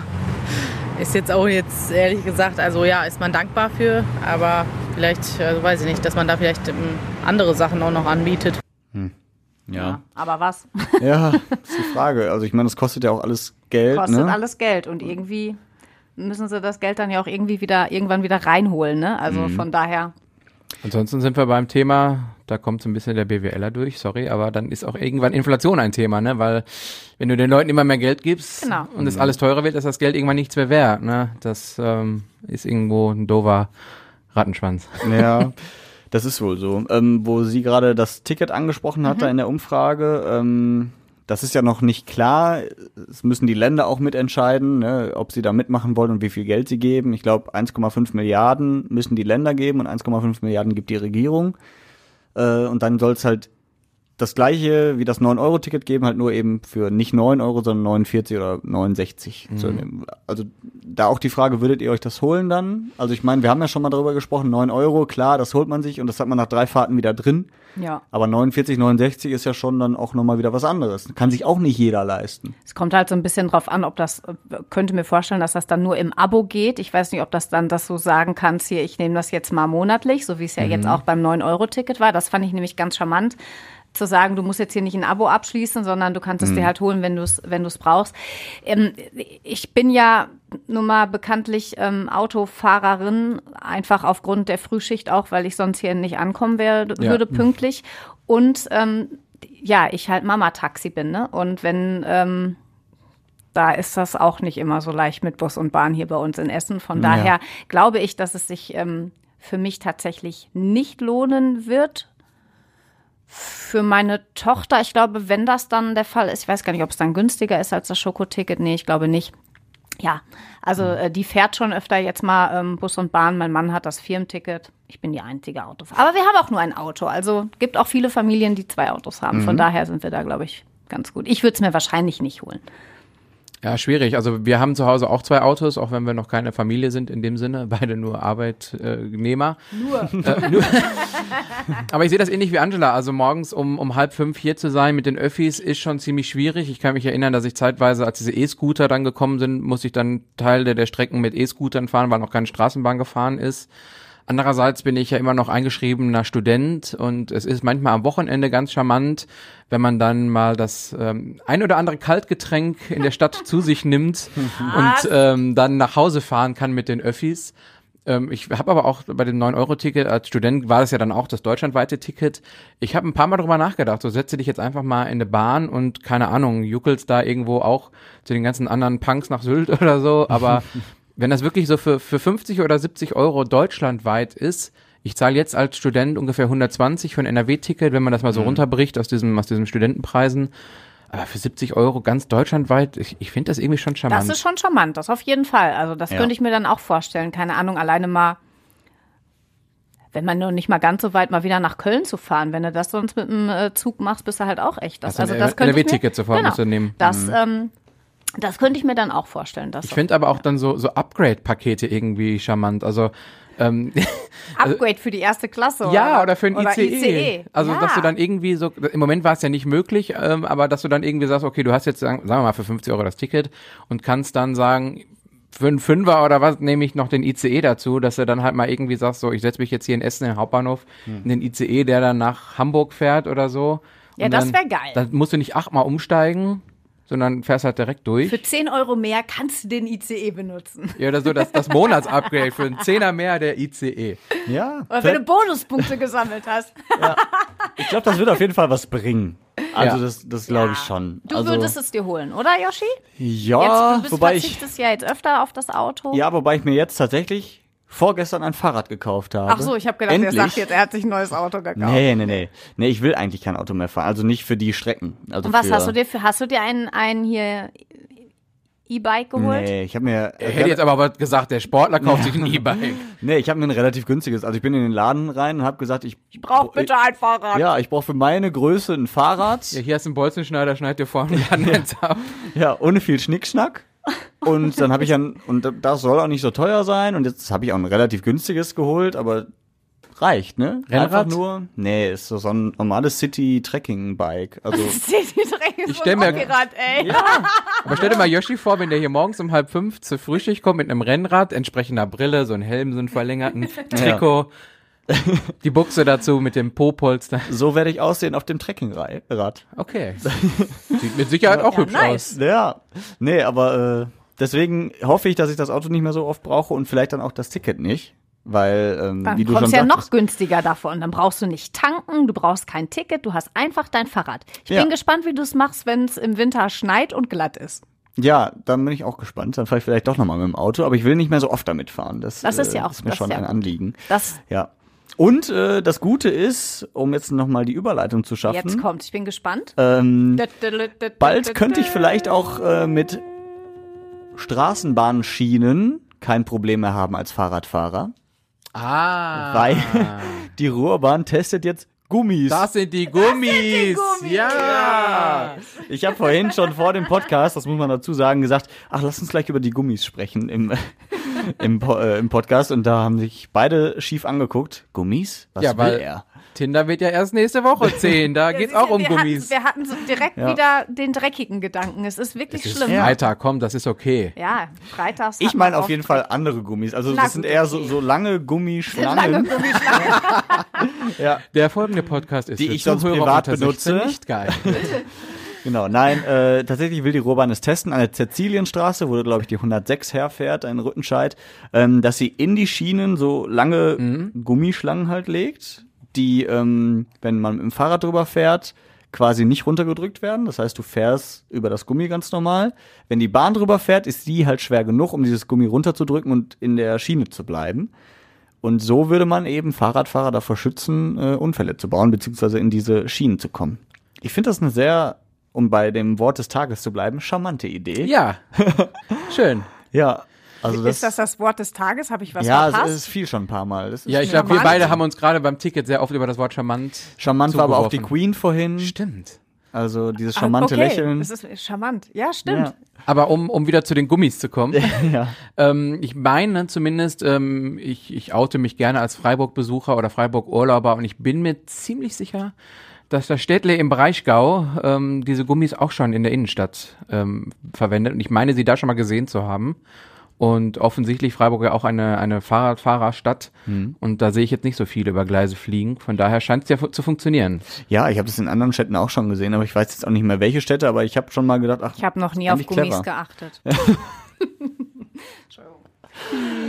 Ist jetzt auch jetzt ehrlich gesagt, also ja, ist man dankbar für, aber vielleicht, also weiß ich nicht, dass man da vielleicht ähm, andere Sachen auch noch anbietet. Ja. Aber was? Ja, [laughs] ist die Frage. Also ich meine, das kostet ja auch alles Geld. Kostet ne? alles Geld und irgendwie müssen sie das Geld dann ja auch irgendwie wieder irgendwann wieder reinholen, ne? Also Mhm. von daher. Ansonsten sind wir beim Thema, da kommt so ein bisschen der BWLer durch, sorry, aber dann ist auch irgendwann Inflation ein Thema, ne? Weil wenn du den Leuten immer mehr Geld gibst Genau. und es alles teurer wird, ist das Geld irgendwann nichts mehr wert, ne? Das ähm, ist irgendwo ein doofer Rattenschwanz. [laughs] Ja, das ist wohl so. Ähm, wo sie gerade das Ticket angesprochen hatte in der Umfrage, ähm, das ist ja noch nicht klar. Es müssen die Länder auch mitentscheiden, ne, ob sie da mitmachen wollen und wie viel Geld sie geben. Ich glaube, 1,5 Milliarden müssen die Länder geben und 1,5 Milliarden gibt die Regierung. Äh, und dann soll es halt das gleiche wie das 9-Euro-Ticket geben, halt nur eben für nicht 9 Euro, sondern 49 oder 69. Mhm. So, also da auch die Frage, würdet ihr euch das holen dann? Also ich meine, wir haben ja schon mal darüber gesprochen, 9 Euro, klar, das holt man sich und das hat man nach drei Fahrten wieder drin. Ja. Aber 49, 69 ist ja schon dann auch nochmal wieder was anderes. Kann sich auch nicht jeder leisten. Es kommt halt so ein bisschen drauf an, ob das, könnte mir vorstellen, dass das dann nur im Abo geht. Ich weiß nicht, ob das dann das so sagen kannst, hier, ich nehme das jetzt mal monatlich, so wie es ja Mhm. jetzt auch beim 9-Euro-Ticket war. Das fand ich nämlich ganz charmant zu sagen, du musst jetzt hier nicht ein Abo abschließen, sondern du kannst es Mhm. dir halt holen, wenn du es wenn du es brauchst. Ähm, ich bin ja nun mal bekanntlich ähm, Autofahrerin, einfach aufgrund der Frühschicht auch, weil ich sonst hier nicht ankommen wär, Ja. würde pünktlich. Und ähm, ja, ich halt Mama-Taxi bin, ne? Und wenn ähm, da ist das auch nicht immer so leicht mit Bus und Bahn hier bei uns in Essen. Von Ja. daher glaube ich, dass es sich ähm, für mich tatsächlich nicht lohnen wird. Für meine Tochter, ich glaube, wenn das dann der Fall ist, ich weiß gar nicht, ob es dann günstiger ist als das Schokoticket. Nee, ich glaube nicht. Ja, also äh, die fährt schon öfter jetzt mal ähm, Bus und Bahn. Mein Mann hat das Firmenticket. Ich bin die einzige Autofahrerin. Aber wir haben auch nur ein Auto. Also gibt auch viele Familien, die zwei Autos haben. Von Mhm. daher sind wir da, glaube ich, ganz gut. Ich würde es mir wahrscheinlich nicht holen. Ja, schwierig. Also wir haben zu Hause auch zwei Autos, auch wenn wir noch keine Familie sind in dem Sinne, [laughs] beide nur Arbeitnehmer. Nur. Äh, nur. [laughs] Aber ich sehe das ähnlich wie Angela. Also morgens um, um halb fünf hier zu sein mit den Öffis ist schon ziemlich schwierig. Ich kann mich erinnern, dass ich zeitweise, als diese E-Scooter dann gekommen sind, musste ich dann Teile der Strecken mit E-Scootern fahren, weil noch keine Straßenbahn gefahren ist. Andererseits bin ich ja immer noch eingeschriebener Student und es ist manchmal am Wochenende ganz charmant, wenn man dann mal das ähm, ein oder andere Kaltgetränk in der Stadt zu sich nimmt [laughs] und ähm, dann nach Hause fahren kann mit den Öffis. Ähm, ich habe aber auch bei dem 9-Euro-Ticket als Student war das ja dann auch das deutschlandweite Ticket. Ich habe ein paar Mal drüber nachgedacht, so setze dich jetzt einfach mal in eine Bahn und keine Ahnung, juckelst da irgendwo auch zu den ganzen anderen Punks nach Sylt [laughs] oder so, aber wenn das wirklich so für, für 50 oder 70 Euro deutschlandweit ist, ich zahle jetzt als Student ungefähr 120 für ein NRW-Ticket, wenn man das mal so Mhm. runterbricht aus diesem, aus diesem Studentenpreisen. Aber für 70 Euro ganz deutschlandweit, ich, ich finde das irgendwie schon charmant. Das ist schon charmant, das auf jeden Fall. Also das Ja. könnte ich mir dann auch vorstellen. Keine Ahnung, alleine mal, wenn man nur nicht mal ganz so weit mal wieder nach Köln zu fahren. Wenn du das sonst mit dem äh, Zug machst, bist du halt auch echt. Das, Also also ein das könnte ich mir, NRW-Ticket sofort genau, musst du nehmen. Das, Mhm. ähm, das könnte ich mir dann auch vorstellen. Dass Ich finde aber auch dann so, so Upgrade-Pakete irgendwie charmant. Also, ähm, [laughs] Upgrade für die erste Klasse. ja, oder für ein oder ICE. Also, ja. dass du dann irgendwie so, im Moment war es ja nicht möglich, ähm, aber dass du dann irgendwie sagst, okay, du hast jetzt, sagen, sagen wir mal, für 50 Euro das Ticket und kannst dann sagen, für einen Fünfer oder was nehme ich noch den ICE dazu, dass du dann halt mal irgendwie sagst, so, ich setze mich jetzt hier in Essen, im Hauptbahnhof, Hm. in den ICE, der dann nach Hamburg fährt oder so. Ja, Und das dann- wär geil. Dann musst du nicht achtmal umsteigen, sondern fährst halt direkt durch. Für 10 Euro mehr kannst du den ICE benutzen. Ja, oder so das, das Monatsupgrade für einen Zehner mehr der ICE. Ja. Oder wenn du Bonuspunkte gesammelt hast. Ich glaube, das wird auf jeden Fall was bringen. Also Ja. das, das glaube ich schon. Du also, würdest es dir holen, oder Yoshi? Ja, jetzt, du bist wobei ich, verzichtest ja jetzt öfter auf das Auto. ja, wobei ich mir jetzt tatsächlich vorgestern ein Fahrrad gekauft habe. Ach so, ich habe gedacht, Endlich. er sagt jetzt, er hat sich ein neues Auto gekauft. Nee, nee, nee. Nee, ich will eigentlich kein Auto mehr fahren. Also nicht für die Strecken. Also Und was für, hast du dir für, hast du dir einen, einen hier E-Bike geholt? Nee, ich habe mir. Er hätte jetzt aber was gesagt, der Sportler kauft sich ein [laughs] E-Bike. Nee, ich habe mir ein relativ günstiges. Also ich bin in den Laden rein und habe gesagt, ich, Ich brauche bitte ein Fahrrad. ja, ich brauche für meine Größe ein Fahrrad. Ja, hier hast du einen Bolzenschneider, schneid dir vorne den Laden [laughs] ab. Ja, ohne viel Schnickschnack. Und dann habe ich dann, und das soll auch nicht so teuer sein. Und jetzt habe ich auch ein relativ günstiges geholt, aber reicht, ne? Rennrad? Einfach nur. Nee, ist so, so ein normales City-Trekking-Bike. Also, [laughs] Ich stell mir- Rad, ey. Aber stell dir mal Yoshi vor, wenn der hier morgens um halb fünf zur Frühschicht kommt mit einem Rennrad, entsprechender Brille, so ein Helm, so einen verlängerten Trikot. [laughs] Die Buchse dazu mit dem Po-Polster. So werde ich aussehen auf dem Trekkingrad. Okay. [laughs] Sieht mit Sicherheit auch Ja, hübsch nice. aus. Ja, nee, aber äh, deswegen hoffe ich, dass ich das Auto nicht mehr so oft brauche und vielleicht dann auch das Ticket nicht, weil ähm, Dann wie du schon kommst du ja noch sagtest, günstiger davon. Dann brauchst du nicht tanken, du brauchst kein Ticket, du hast einfach dein Fahrrad. Ich Ja. bin gespannt, wie du es machst, wenn es im Winter schneit und glatt ist. ja, dann bin ich auch gespannt. Dann fahre ich vielleicht doch nochmal mit dem Auto, aber ich will nicht mehr so oft damit fahren. Das, Das ist äh, ja auch- ist mir das schon ist ja ein. Anliegen. Das Ja. Und äh, das Gute ist, um jetzt nochmal die Überleitung zu schaffen, jetzt kommt. Ich bin gespannt. ähm, Bald könnte ich vielleicht auch äh, mit Straßenbahnschienen kein Problem mehr haben als Fahrradfahrer, Ah. weil [laughs] die Ruhrbahn testet jetzt Gummis. Das sind die Gummis. Ja. Ich habe vorhin schon vor dem Podcast, das muss man dazu sagen, gesagt, ach, lass uns gleich über die Gummis sprechen im, im, Po- äh, im Podcast. Und da haben sich beide schief angeguckt. Gummis? Was Ja, will weil er? Tinder wird ja erst nächste Woche zehn. Da [laughs] geht's Ja, auch um wir Gummis. Hatten, wir hatten so direkt Ja. wieder den dreckigen Gedanken. Es ist wirklich Es ist schlimm. Freitag, komm, das ist okay. Ja, freitags. Ich meine auf jeden Fall andere Gummis. Also das sind eher so, so lange lange Gummischlangen. Gummischlangen. [laughs] ja. Der folgende Podcast ist Die für ich sonst privat unter 16 benutze. nicht geil. [laughs] Genau, nein, äh, tatsächlich will die Ruhrbahn es testen an der Zäzilienstraße, wo, glaube ich, die 106 herfährt, in Rüttenscheid, ähm, dass sie in die Schienen so lange Mhm. Gummischlangen halt legt, die, ähm, wenn man mit dem Fahrrad drüber fährt, quasi nicht runtergedrückt werden. Das heißt, du fährst über das Gummi ganz normal. Wenn die Bahn drüber fährt, ist die halt schwer genug, um dieses Gummi runterzudrücken und in der Schiene zu bleiben. Und so würde man eben Fahrradfahrer davor schützen, äh, Unfälle zu bauen, beziehungsweise in diese Schienen zu kommen. Ich finde das eine sehr, um bei dem Wort des Tages zu bleiben, charmante Idee. Ja. [laughs] Schön. Ja, also das, ist das das Wort des Tages? Habe ich was ja, verpasst? es ist viel schon ein paar Mal. Das ist Ja, ich glaube, wir beide haben uns gerade beim Ticket sehr oft über das Wort charmant. charmant war aber auch die. Queen vorhin. Stimmt. Also dieses Ah, charmante okay. Lächeln. Das ist charmant. Ja, stimmt. Ja. Aber um, um wieder zu den Gummis zu kommen. [laughs] ja. Ähm, ich meine zumindest, ähm, ich, ich oute mich gerne als Freiburg-Besucher oder Freiburg-Urlauber und ich bin mir ziemlich sicher, dass das Städtle im Breisgau ähm, diese Gummis auch schon in der Innenstadt ähm, verwendet. Und ich meine, sie da schon mal gesehen zu haben. Und offensichtlich Freiburg ja auch eine, eine Fahrradfahrerstadt. Und da sehe ich jetzt nicht so viele über Gleise fliegen. Von daher scheint es ja fu zu funktionieren. Ja, ich habe das in anderen Städten auch schon gesehen, aber ich weiß jetzt auch nicht mehr welche Städte, aber ich habe schon mal gedacht, ach, Ich habe noch nie auf Gummis clever. geachtet. [laughs]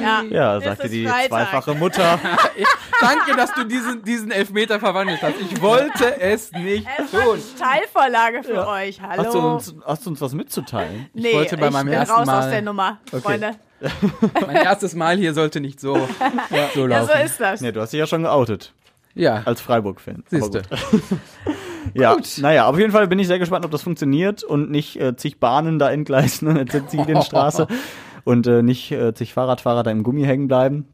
Ja, ja, sagte ist die Freitag. zweifache Mutter. [laughs] Danke, dass du diesen, diesen Elfmeter verwandelt hast. Ich wollte es nicht Es tun. eine Teilvorlage für euch. Hallo. Hast du, uns, hast du uns was mitzuteilen? nee, wollte bei ich meinem bin ersten raus Mal- aus der Nummer, Freunde. [laughs] Mein erstes Mal hier sollte nicht so, so Ja, laufen. so ist das. Nee, du hast dich ja schon geoutet. Ja, Als Freiburg-Fan. Aber siehste. gut. [laughs] Ja, naja, auf jeden Fall bin ich sehr gespannt, ob das funktioniert und nicht äh, zig Bahnen da entgleisen an der Sizilienstraße und äh, nicht äh, zig Fahrradfahrer da im Gummi hängen bleiben.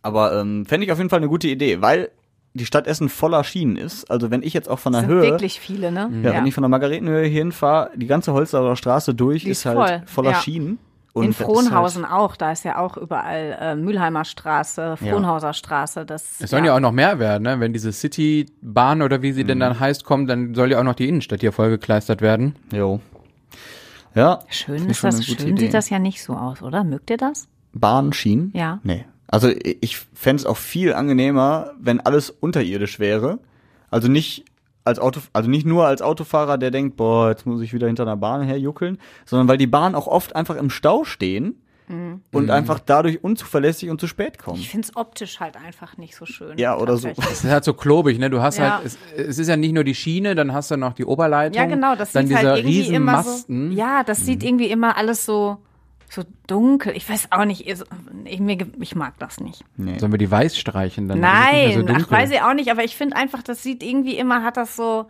Aber ähm, fände ich auf jeden Fall eine gute Idee, weil die Stadt Essen voller Schienen ist. Also wenn ich jetzt auch von der Höhe, wirklich viele, ne? ja, wenn ich von der Margaretenhöhe hier hinfahre, die ganze Holzauer Straße durch Die ist ist halt voll, voller ja. Schienen. Und In ist Frohnhausen Halt, auch, da ist ja auch überall äh, Mülheimer Straße, Frohnhauser Straße. Das, Es sollen ja. auch noch mehr werden, ne? Wenn diese Citybahn oder wie sie Mhm. denn dann heißt kommt, dann soll ja auch noch die Innenstadt hier vollgekleistert werden. jo. Ja. Schön ist das, schön Idee. sieht das ja nicht so aus, oder? Mögt ihr das? Bahn, Schienen? Ja. Nee. Also ich fände es auch viel angenehmer, wenn alles unterirdisch wäre. Also nicht als Auto, also nicht nur als Autofahrer, der denkt, boah, jetzt muss ich wieder hinter einer Bahn herjuckeln, sondern weil die Bahnen auch oft einfach im Stau stehen und einfach dadurch unzuverlässig und zu spät kommen. Ich finde es optisch halt einfach nicht so schön. Ja, oder so. Es ist halt so klobig, ne? Du hast Ja. halt, es, es ist ja nicht nur die Schiene, dann hast du noch die Oberleitung. Ja, genau, das dann sieht diese halt irgendwie riesen immer Masten. so. Ja, das sieht irgendwie immer alles so so dunkel. Ich weiß auch nicht, ich, ich, mir ich mag das nicht. Nee. Sollen wir die weiß streichen? Dann Nein, so ach, weiß ich auch nicht, aber ich finde einfach, das sieht irgendwie immer, hat das so,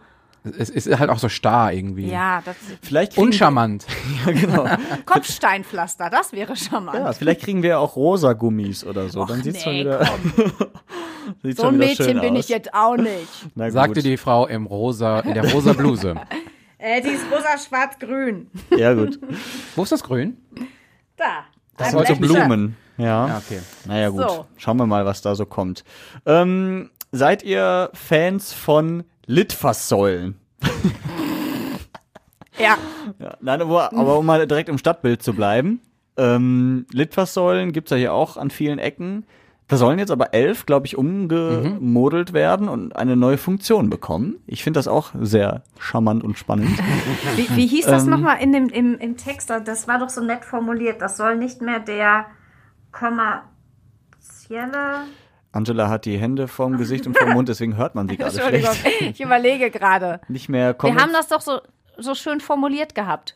Es ist halt auch so starr irgendwie. ja, das Vielleicht Uncharmant. [laughs] ja, genau. [laughs] Kopfsteinpflaster, das wäre charmant. ja, vielleicht kriegen wir auch rosa Gummis oder so. Och, Dann sieht's nee, schon wieder, [laughs] sieht's so ein wieder Mädchen bin aus. ich jetzt auch nicht. Na gut. Sagte die Frau im rosa, in der rosa Bluse. Äh, die ist rosa, schwarz, grün. Ja, gut. Wo ist das Grün? Da. Das sind so. Blumen. Ja. Ja, okay. Naja, gut. So. Schauen wir mal, was da so kommt. Ähm, seid ihr Fans von Litfaßsäulen? Ja, Ja, nein, aber, aber um mal direkt im Stadtbild zu bleiben. Ähm, Litfaßsäulen gibt's ja hier auch an vielen Ecken. Da sollen jetzt aber elf, glaube ich, umgemodelt Mhm. werden und eine neue Funktion bekommen. Ich finde das auch sehr charmant und spannend. [laughs] Wie, wie hieß das Ähm, nochmal in dem, im, im Text? Das war doch so nett formuliert. Das soll nicht mehr der kommerzielle. Angela hat die Hände vorm Gesicht und vorm Mund, deswegen hört man sie gerade schlecht. ich überlege gerade. Nicht mehr Wir kommen. haben das doch so, so schön formuliert gehabt.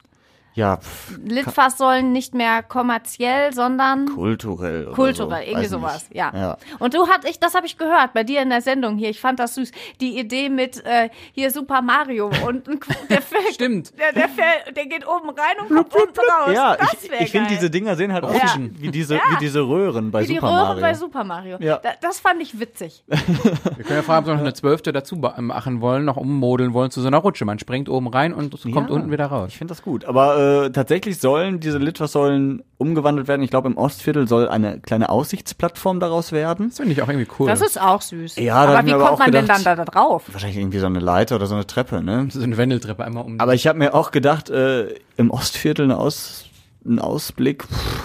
Ja, pff, Litfaß sollen nicht mehr kommerziell, sondern kulturell. Oder kulturell, so. irgendwie sowas, ja. ja. Und du hat ich, das habe ich gehört bei dir in der Sendung hier. Ich fand das süß. Die Idee mit äh, hier Super Mario und ein- der [laughs] fällt, Stimmt. der, der fällt, der geht oben rein und kommt unten raus. Ja, das ich, ich finde diese Dinger sehen halt aus Ja. wie diese, Ja. wie diese Röhren bei Wie die Super Röhre Mario. bei Super Mario. Ja. Da, das fand ich witzig. [laughs] Wir können ja fragen, ob wir noch eine zwölfte dazu ba- machen wollen, noch ummodeln wollen zu so einer Rutsche. Man springt oben rein und es kommt Ja. unten wieder raus. Ich finde das gut. Aber äh, tatsächlich sollen diese Litfaßsäulen umgewandelt werden. Ich glaube, im Ostviertel soll eine kleine Aussichtsplattform daraus werden. Das finde ich auch irgendwie cool. Das ist auch süß. Ja, aber ich wie mir aber kommt auch man denn gedacht- dann da, da drauf? Wahrscheinlich irgendwie so eine Leiter oder so eine Treppe, ne? so eine Wendeltreppe einmal um. Aber ich habe mir auch gedacht, äh, im Ostviertel eine Aus, einen Ausblick pff,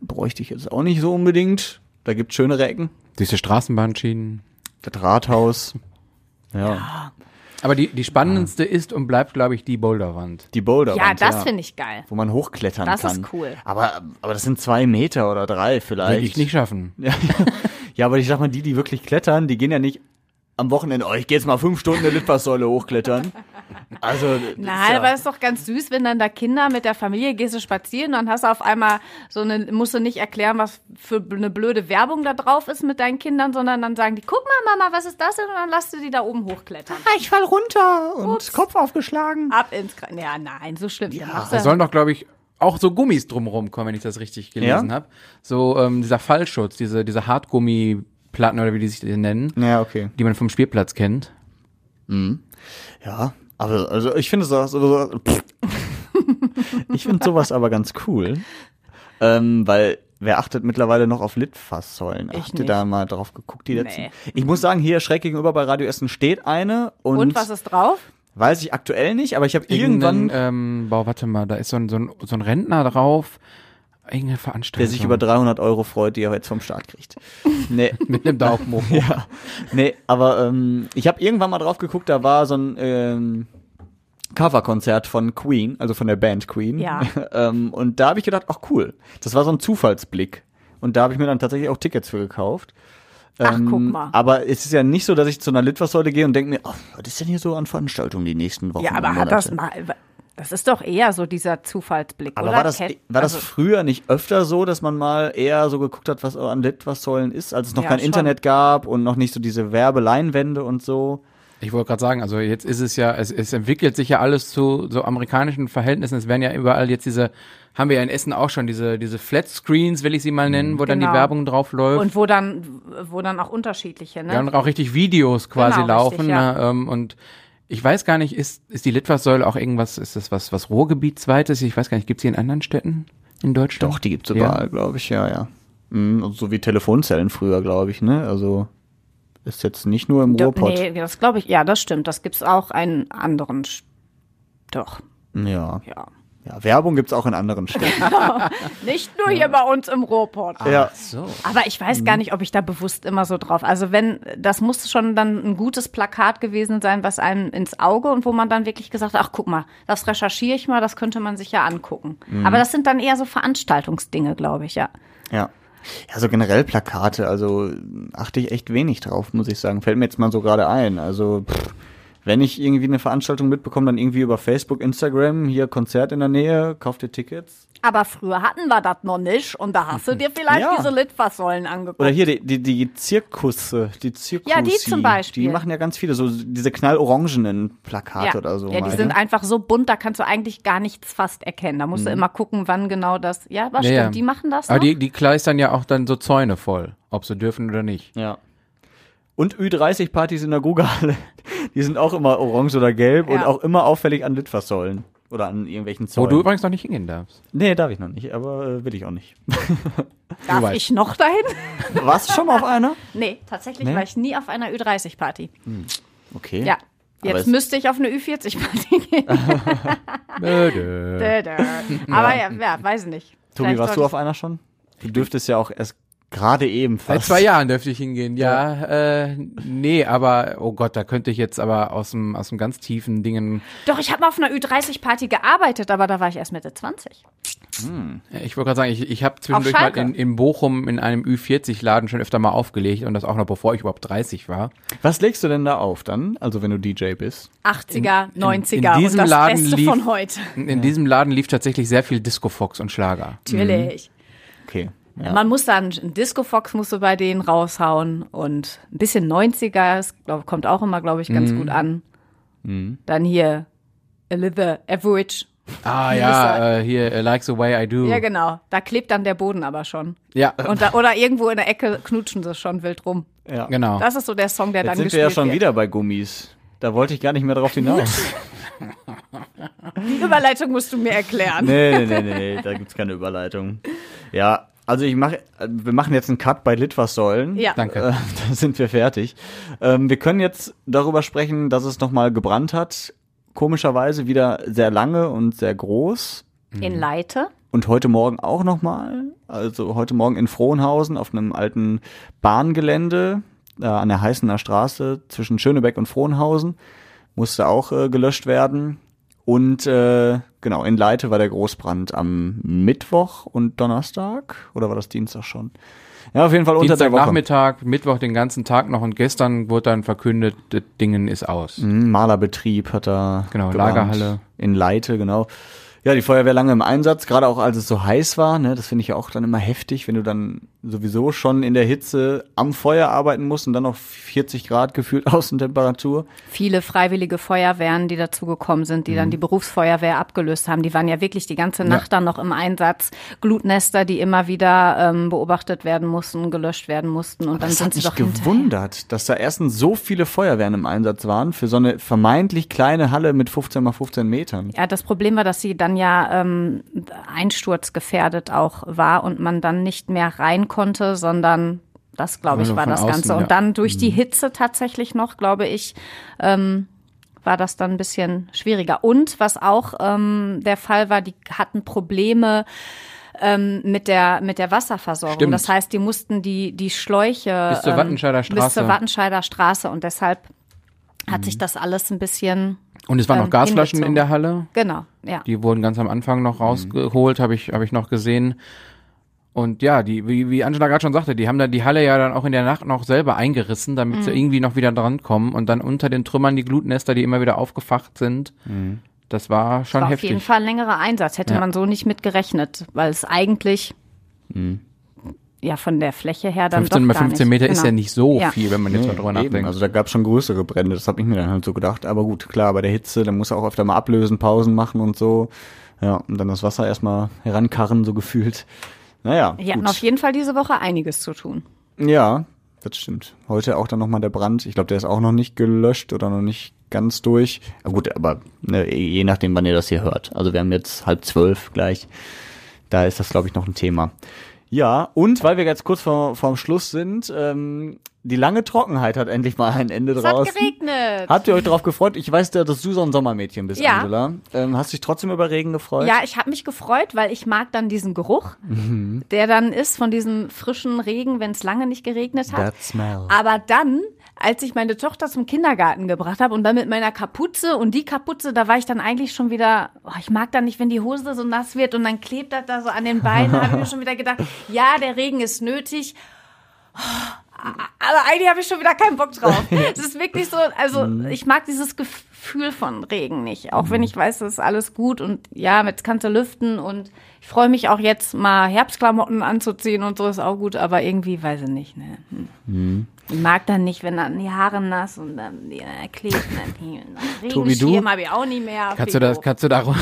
bräuchte ich jetzt auch nicht so unbedingt. Da gibt schönere Ecken. diese Straßenbahnschienen. Das Rathaus. Ja. Aber die, die spannendste ist und bleibt, glaube ich, die Boulderwand. Die Boulderwand. Ja, das finde ich geil. Wo man hochklettern Das kann. ist cool. Aber, aber das sind zwei Meter oder drei vielleicht. Würde ich nicht schaffen. [laughs] Ja, ja, aber ich sag mal, die, die wirklich klettern, die gehen ja nicht am Wochenende, oh, ich gehe jetzt mal fünf Stunden eine Litfaßsäule hochklettern. Also, Nein, ja, aber es ist doch ganz süß, wenn dann da Kinder mit der Familie gehst du spazieren, dann hast du auf einmal so eine, musst du nicht erklären, was für eine blöde Werbung da drauf ist mit deinen Kindern, sondern dann sagen die, guck mal, Mama, was ist das denn? Und dann lässt du die da oben hochklettern. ich fall runter und Kopf aufgeschlagen. Ab ins Kra Ja, nein, so schlimm. Ja, Da sollen doch, glaube ich, auch so Gummis drumherum kommen, wenn ich das richtig gelesen Ja? habe. So ähm, dieser Fallschutz, diese, diese Hartgummiplatten oder wie die sich die nennen, Ja, okay. die man vom Spielplatz kennt. Ja, aber also ich finde so, so, so ich finde sowas aber ganz cool, ähm, weil wer achtet mittlerweile noch auf Litfaßsäulen? Ich Habt ihr nicht. da mal drauf geguckt, die letzten? Nee. Ich muss sagen, hier schräg gegenüber bei Radio Essen steht eine und, Und was ist drauf? weiß ich aktuell nicht, aber ich habe irgendwann, Irgendwann, ähm, boah, warte mal, da ist so ein, so ein, so ein Rentner drauf. Irgendeine Veranstaltung. der sich über 300 Euro freut, die er jetzt vom Staat kriegt. [laughs] Nee, Mit einem Daumen hoch. [laughs] ja, nee, aber ähm, ich habe irgendwann mal drauf geguckt, da war so ein ähm, Coverkonzert von Queen, also von der Band Queen. Ja. [laughs] ähm, und da habe ich gedacht, ach cool, das war so ein Zufallsblick. Und da habe ich mir dann tatsächlich auch Tickets für gekauft. Ach, Ähm, guck mal. Aber es ist ja nicht so, dass ich zu einer Litfaßsäule gehe und denke mir, oh, was ist denn hier so an Veranstaltungen die nächsten Wochen? Ja, aber hat das mal, das ist doch eher so dieser Zufallsblick, Aber oder? war das, war das also, früher nicht öfter so, dass man mal eher so geguckt hat, was an Litfaßsäulen ist, als es noch Ja, kein schon. Internet gab und noch nicht so diese Werbeleinwände und so? Ich wollte gerade sagen, also jetzt ist es ja, es, es entwickelt sich ja alles zu so amerikanischen Verhältnissen. Es werden ja überall jetzt diese, haben wir ja in Essen auch schon, diese, diese Flat Screens, will ich sie mal nennen, wo dann die Genau. Werbung drauf läuft. Und wo dann, wo dann auch unterschiedliche, ne? Ja, und auch richtig Videos quasi Genau, laufen. richtig, ja. ne, ähm, und ich weiß gar nicht, ist, ist die Litfaßsäule auch irgendwas, ist das was, was Ruhrgebietsweites? Ich weiß gar nicht, gibt's die in anderen Städten in Deutschland? Doch, die gibt's Ja. überall, glaube ich, ja, ja. Mhm, und so wie Telefonzellen früher, glaube ich, ne? Also ist jetzt nicht nur im Do- Ruhrpott. Nee, das glaube ich, ja, das stimmt. Das gibt's auch in anderen. Sch- Doch, Ja. ja. Ja. Werbung gibt's auch in anderen [laughs] Städten. Nicht nur hier bei uns im Ruhrpott. ja. So. Aber ich weiß gar nicht, ob ich da bewusst immer so drauf. Also wenn, das muss schon dann ein gutes Plakat gewesen sein, was einem ins Auge und wo man dann wirklich gesagt hat, ach guck mal, das recherchiere ich mal, das könnte man sich ja angucken. Aber das sind dann eher so Veranstaltungsdinge, glaube ich, ja. Ja. Ja, so generell Plakate, also achte ich echt wenig drauf, muss ich sagen. Fällt mir jetzt mal so gerade ein. Also, pff, wenn ich irgendwie eine Veranstaltung mitbekomme, dann irgendwie über Facebook, Instagram, hier Konzert in der Nähe, kauft ihr Tickets. Aber früher hatten wir das noch nicht und da hast du dir vielleicht Ja. diese Litfaßsäulen angeguckt. Oder hier die, die, die Zirkusse, die Zirkusi. Ja, die zum Beispiel. Die machen ja ganz viele, so diese knallorangenen Plakate ja. oder so. ja, die meine. sind einfach so bunt, da kannst du eigentlich gar nichts fast erkennen. Da musst du immer gucken, wann genau das. Ja, aber Ja, stimmt, ja. die machen das Aber noch. die, die kleistern ja auch dann so Zäune voll, ob sie dürfen oder nicht. Ja. Und Ü30-Partys in der Gugahalle, die sind auch immer orange oder gelb und Ja. auch immer auffällig an Litfaßsäulen. Oder an irgendwelchen Wo Zäunen. du übrigens noch nicht hingehen darfst. nee, darf ich noch nicht, aber äh, will ich auch nicht. [laughs] Darf ich noch dahin? [laughs] Warst du schon mal auf einer? nee, tatsächlich Nee? war ich nie auf einer Ü30-Party. Okay. Ja. Jetzt müsste ich auf eine Ü40-Party [laughs] gehen. Böde. Dö, dö. Aber ja, ja, weiß nicht. Tobi, Vielleicht warst du auf einer schon? Du dürftest ja auch erst Gerade eben Seit fast. zwei Jahren dürfte ich hingehen, ja. Äh, nee, aber, oh Gott, da könnte ich jetzt aber aus dem, aus dem ganz tiefen Dingen, Doch, ich habe mal auf einer Ü30-Party gearbeitet, aber da war ich erst Mitte 20. Ja, ich wollte gerade sagen, ich, ich habe zwischendurch mal in, in Bochum in einem Ü40-Laden schon öfter mal aufgelegt und das auch noch bevor ich überhaupt 30 war. Was legst du denn da auf dann? Also wenn du DJ bist? 80er, in 90er und diesem das Laden Beste lief- von heute. In, in diesem Laden lief tatsächlich sehr viel Disco Fox und Schlager. Natürlich. Okay. Man muss dann, ein Disco Fox musst du bei denen raushauen und ein bisschen 90er, das glaub, kommt auch immer, glaube ich, ganz gut an. Dann hier Elitha Average. Ah ja, äh, hier, uh, Like the Way I Do. Ja, genau. Da klebt dann der Boden aber schon. Ja, Und da, oder irgendwo in der Ecke knutschen sie schon wild rum. Ja. genau. Das ist so der Song, der Jetzt dann sind wir gespielt ja schon wird. wieder bei Gummis. Da wollte ich gar nicht mehr drauf hinaus. [laughs] Die Überleitung musst du mir erklären. nee, nee, nee, nee, nee, da gibt's keine Überleitung. Ja, also ich mache, wir machen jetzt einen Cut bei Litfaßsäulen. Ja. Danke. Äh, [laughs] da sind wir fertig. Ähm, wir können jetzt darüber sprechen, dass es nochmal gebrannt hat. Komischerweise wieder sehr lange und sehr groß. In Leite. Und heute Morgen auch nochmal. Also heute Morgen in Frohnhausen auf einem alten Bahngelände äh, an der Heißener Straße zwischen Schönebeck und Frohnhausen. Musste auch äh, gelöscht werden. Und äh, genau, in Leite war der Großbrand am Mittwoch und Donnerstag. Oder war das Dienstag schon? Ja, auf jeden Fall unter der Woche. Dienstagnachmittag, Mittwoch den ganzen Tag noch und gestern wurde dann verkündet, das Dingen ist aus. Mhm, Malerbetrieb hat da Genau, gebrannt. Lagerhalle. In Leite, genau. Ja, die Feuerwehr lange im Einsatz, gerade auch als es so heiß war, ne, das finde ich ja auch dann immer heftig, wenn du dann sowieso schon in der Hitze am Feuer arbeiten musst und dann noch 40 Grad gefühlt [laughs] Außentemperatur. Viele freiwillige Feuerwehren, die dazugekommen sind, die Mhm. dann die Berufsfeuerwehr abgelöst haben, die waren ja wirklich die ganze Nacht dann noch im Einsatz. Glutnester, die immer wieder ähm, beobachtet werden mussten, gelöscht werden mussten und dann das sind hat sie mich doch hinterher. gewundert, dass da erstens so viele Feuerwehren im Einsatz waren für so eine vermeintlich kleine Halle mit 15 mal 15 Metern. Ja, das Problem war, dass sie dann ja ähm, einsturzgefährdet auch war und man dann nicht mehr rein konnte, sondern das, glaube ich, war das außen, Ganze. ja. Und dann durch die Hitze tatsächlich noch, glaube ich, ähm, war das dann ein bisschen schwieriger. Und was auch ähm, der Fall war, die hatten Probleme ähm, mit der mit der Wasserversorgung. Stimmt. Das heißt, die mussten die die Schläuche Bis zur ähm, Wattenscheider bis zur Straße. Wattenscheider Straße und deshalb hat sich das alles ein bisschen Und es waren noch ähm, Gasflaschen in hingezogen. der Halle. genau ja Die wurden ganz am Anfang noch rausgeholt, habe ich, hab ich noch gesehen. Und ja, die, wie, wie Angela gerade schon sagte, die haben da die Halle ja dann auch in der Nacht noch selber eingerissen, damit Mhm. sie irgendwie noch wieder dran kommen und dann unter den Trümmern die Glutnester, die immer wieder aufgefacht sind. Das war schon war auf heftig. jeden Fall ein längerer Einsatz. Hätte Ja. man so nicht mit gerechnet, weil es eigentlich ja von der Fläche her dann 15 doch mal gar 15 nicht. Meter ist Genau. ja nicht so Ja. viel, wenn man jetzt mal drüber Eben, nachdenkt. Also da gab es schon größere Brände, das habe ich mir dann halt so gedacht. Aber gut, klar, bei der Hitze, da muss auch öfter mal ablösen, Pausen machen und so. Ja, und dann das Wasser erstmal herankarren, so gefühlt. Naja, Die hatten auf jeden Fall diese Woche einiges zu tun. Ja, das stimmt. Heute auch dann nochmal der Brand. Ich glaube, der ist auch noch nicht gelöscht oder noch nicht ganz durch. Aber gut, aber ne, je nachdem, wann ihr das hier hört. Also wir haben jetzt halb zwölf gleich. Da ist das, glaube ich, noch ein Thema. Ja, und weil wir jetzt kurz vor, vorm Schluss sind, ähm, die lange Trockenheit hat endlich mal ein Ende Es draußen. hat geregnet. Habt ihr euch darauf gefreut? Ich weiß, ja, dass du so ein Sommermädchen bist, Ja. Angela. Ähm, hast dich trotzdem über Regen gefreut? Ja, ich habe mich gefreut, weil ich mag dann diesen Geruch, Mhm. der dann ist von diesem frischen Regen, wenn es lange nicht geregnet hat. That smell. Aber dann, als ich meine Tochter zum Kindergarten gebracht habe und dann mit meiner Kapuze und die Kapuze, da war ich dann eigentlich schon wieder, oh, ich mag dann nicht, wenn die Hose so nass wird und dann klebt das da so an den Beinen, habe ich mir schon wieder gedacht, [laughs] ja, der Regen ist nötig. Aber eigentlich habe ich schon wieder keinen Bock drauf. [laughs] Es ist wirklich so, also ich mag dieses Gefühl von Regen nicht. Auch wenn ich weiß, das ist alles gut und ja, jetzt kannst du lüften und ich freue mich auch jetzt mal Herbstklamotten anzuziehen und so ist auch gut, aber irgendwie weiß ich nicht. Ne? Hm. Ich mag dann nicht, wenn dann die Haare nass und dann die äh, [laughs] du? Regenschirm habe ich auch nicht mehr. Kannst du das, kannst du da [laughs]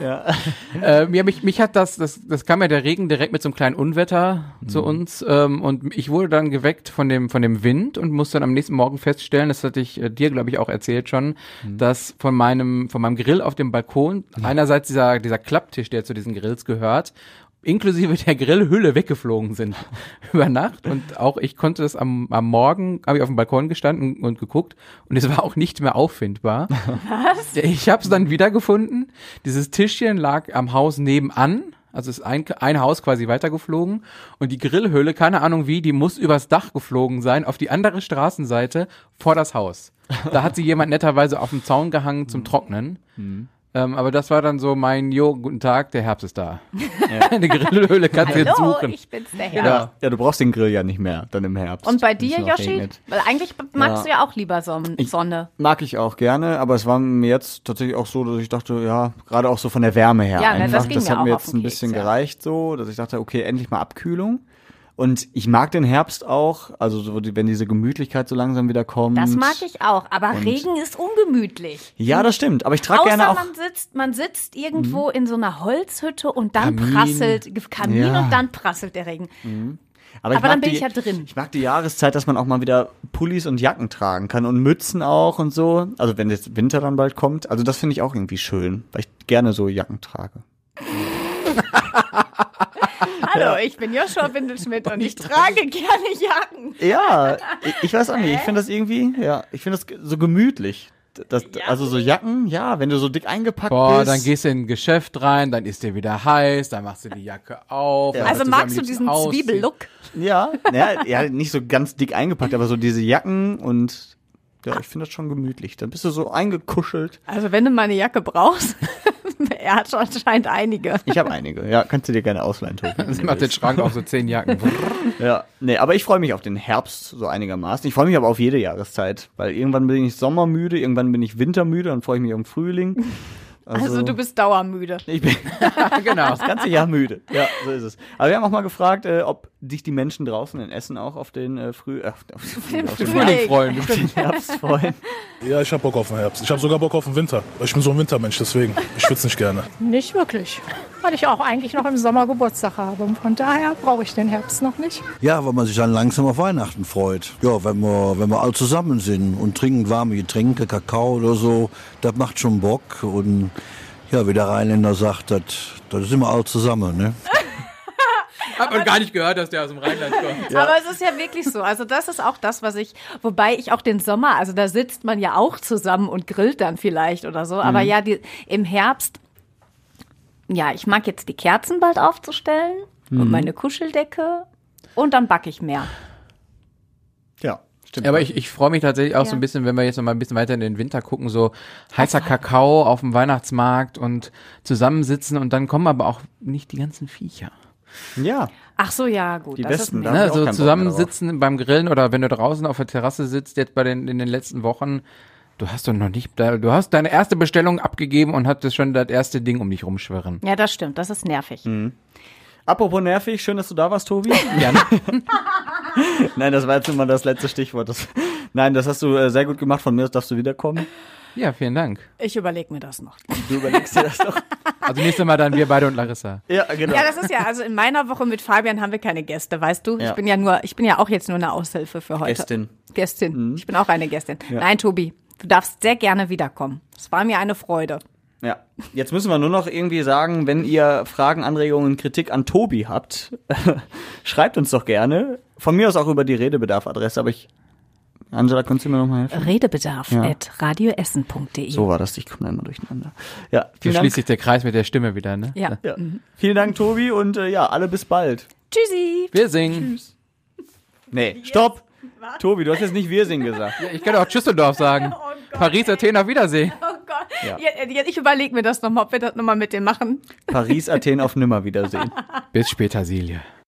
Ja. [laughs] ähm, ja, mich, mich hat das, das, das kam ja der Regen direkt mit so einem kleinen Unwetter zu uns ähm, und ich wurde dann geweckt von dem, von dem Wind und musste dann am nächsten Morgen feststellen, das hatte ich äh, dir, glaube ich, auch erzählt schon, dass von meinem, von meinem Grill auf dem Balkon einerseits dieser, dieser Klapptisch, der zu diesen Grills gehört, inklusive der Grillhülle weggeflogen sind [laughs] über Nacht und auch ich konnte es am, am Morgen, habe ich auf dem Balkon gestanden und geguckt und es war auch nicht mehr auffindbar. [laughs] Was? Ich habe es dann wiedergefunden. Dieses Tischchen lag am Haus nebenan, Also ist ein, ein Haus quasi weitergeflogen und die Grillhöhle, keine Ahnung wie, die muss übers Dach geflogen sein, auf die andere Straßenseite vor das Haus. Da hat sie jemand netterweise auf dem Zaun gehangen zum Trocknen. Ähm, aber das war dann so mein, jo, guten Tag, der Herbst ist da. [laughs] Eine Grillhöhle kannst du jetzt suchen. ich bin's der Ja. Herbst. Ja, du brauchst den Grill ja nicht mehr dann im Herbst. Und bei dir, Yoshi? regnet. Weil eigentlich magst Ja. du ja auch lieber Son Sonne. Mag ich auch gerne, aber es war mir jetzt tatsächlich auch so, dass ich dachte, ja, gerade auch so von der Wärme her Ja, ne, einfach, das ging mir hat auch mir auf jetzt den ein bisschen Keks, ja. gereicht so, dass ich dachte, okay, endlich mal Abkühlung. Und ich mag den Herbst auch, also so, wenn diese Gemütlichkeit so langsam wieder kommt. Das mag ich auch, aber Und- Regen ist ungemütlich. Ja, das stimmt, aber ich trage Außer gerne auch man sitzt, man sitzt irgendwo in so einer Holzhütte und dann Kamin. prasselt Kamin Ja. und dann prasselt der Regen. Aber, Aber dann bin die, ich ja drin. Ich mag die Jahreszeit, dass man auch mal wieder Pullis und Jacken tragen kann und Mützen auch und so. Also wenn jetzt Winter dann bald kommt. Also das finde ich auch irgendwie schön, weil ich gerne so Jacken trage. [laughs] Hallo, ich bin Joshua Windelschmidt und ich trage gerne Jacken. Ja, ich, [laughs] ich weiß auch nicht. Ich finde das irgendwie, ja, ich finde das so gemütlich. Das, also so Jacken, ja, wenn du so dick eingepackt Boah, bist. dann gehst du in ein Geschäft rein, dann ist dir wieder heiß, dann machst du die Jacke auf. Ja. Also magst du diesen. Zwiebellook? Ja, ja, ja, nicht so ganz dick eingepackt, aber so diese Jacken und ja, ich finde das schon gemütlich. Dann bist du so eingekuschelt. Also wenn du meine Jacke brauchst, [laughs] er hat schon anscheinend einige. Ich habe einige. Ja, kannst du dir gerne ausleihen, Tobi. [laughs] Sie macht den. Schrank auf so zehn Jacken. [laughs] Ja, nee, aber ich freue mich auf den Herbst so einigermaßen. Ich freue mich aber auf jede Jahreszeit, weil irgendwann bin ich sommermüde, irgendwann bin ich wintermüde, dann freue ich mich auf den Frühling. Also, du bist dauermüde. [laughs] Ich bin [laughs] genau das ganze Jahr müde. Ja, so ist es. Aber wir haben auch mal gefragt, äh, ob sich die Menschen draußen in Essen auch auf den äh, Früh, äh, auf den, auf den Frühling freuen. [laughs] auf den Herbst freuen. Ja, ich hab Bock auf den Herbst. Ich hab sogar Bock auf den Winter. Ich bin so ein Wintermensch, deswegen. Ich schwitze nicht gerne. Nicht wirklich, weil ich auch eigentlich noch im Sommer Geburtstag habe. Und von daher brauche ich den Herbst noch nicht. Ja, weil man sich dann langsam auf Weihnachten freut. Ja, wenn wir, wenn wir alle zusammen sind und trinken warme Getränke, Kakao oder so, das macht schon Bock. Und ja, wie der Rheinländer sagt, das, das sind wir alle zusammen, ne? [laughs] Hat man gar nicht gehört, dass der aus dem Rheinland kommt. [laughs] Aber es ist ja wirklich so. Also das ist auch das, was ich, wobei ich auch den Sommer, also da sitzt man ja auch zusammen und grillt dann vielleicht oder so. Aber Mhm. ja, die, im Herbst, ja, ich mag jetzt die Kerzen bald aufzustellen und Mhm. meine Kuscheldecke und dann backe ich mehr. Ja, stimmt. Aber ich, ich freue mich tatsächlich auch so Ja. ein bisschen, wenn wir jetzt noch mal ein bisschen weiter in den Winter gucken, so heißer Kakao auf dem Weihnachtsmarkt und zusammensitzen und dann kommen aber auch nicht die ganzen Viecher. Ja. Ach so, ja, gut. Die das besten, ist Ne, so zusammensitzen beim Grillen oder wenn du draußen auf der Terrasse sitzt, jetzt bei den, in den letzten Wochen, du hast doch noch nicht, du hast deine erste Bestellung abgegeben und hattest schon das erste Ding um dich rumschwirren. Ja, das stimmt. Das ist nervig. Mhm. Apropos nervig, schön, dass du da warst, Tobi. [laughs] Gerne. [laughs] [laughs] Nein, das war jetzt immer das letzte Stichwort. Das, nein, das hast du äh, sehr gut gemacht. Von mir aus darfst du wiederkommen. Ja, vielen Dank. Ich überlege mir das noch. Du überlegst dir das doch. [laughs] Also nächstes Mal dann wir beide und Larissa. Ja, genau. Ja, das ist ja, also in meiner Woche mit Fabian haben wir keine Gäste, weißt du? Ja. Ich bin ja nur, ich bin ja auch jetzt nur eine Aushilfe für heute. Gästin. Gästin. Ich bin auch eine Gästin. Ja. Nein, Tobi, du darfst sehr gerne wiederkommen. Es war mir eine Freude. Ja, jetzt müssen wir nur noch irgendwie sagen, wenn ihr Fragen, Anregungen, Kritik an Tobi habt, [laughs] schreibt uns doch gerne. Von mir aus auch über die Redebedarf-Adresse, aber ich, Angela, kannst du mir noch mal helfen? Redebedarf Ja. at radioessen.de. So war das, ich komme da immer durcheinander. Ja, So vielen schließt Dank. sich der Kreis mit der Stimme wieder, ne? Ja. Ja. Vielen Dank, Tobi, und äh, ja, alle bis bald. Tschüssi. Wir singen. Nee, stopp! Tobi, du hast jetzt nicht wir singen gesagt. Ja, ich kann auch Düsseldorf sagen. [laughs] Paris, Athen, auf Wiedersehen. Gott. Ja. Ja, ich überlege mir das nochmal, ob wir das nochmal mit dem machen. Paris, Athen auf Nimmerwiedersehen. Bis später, Silje.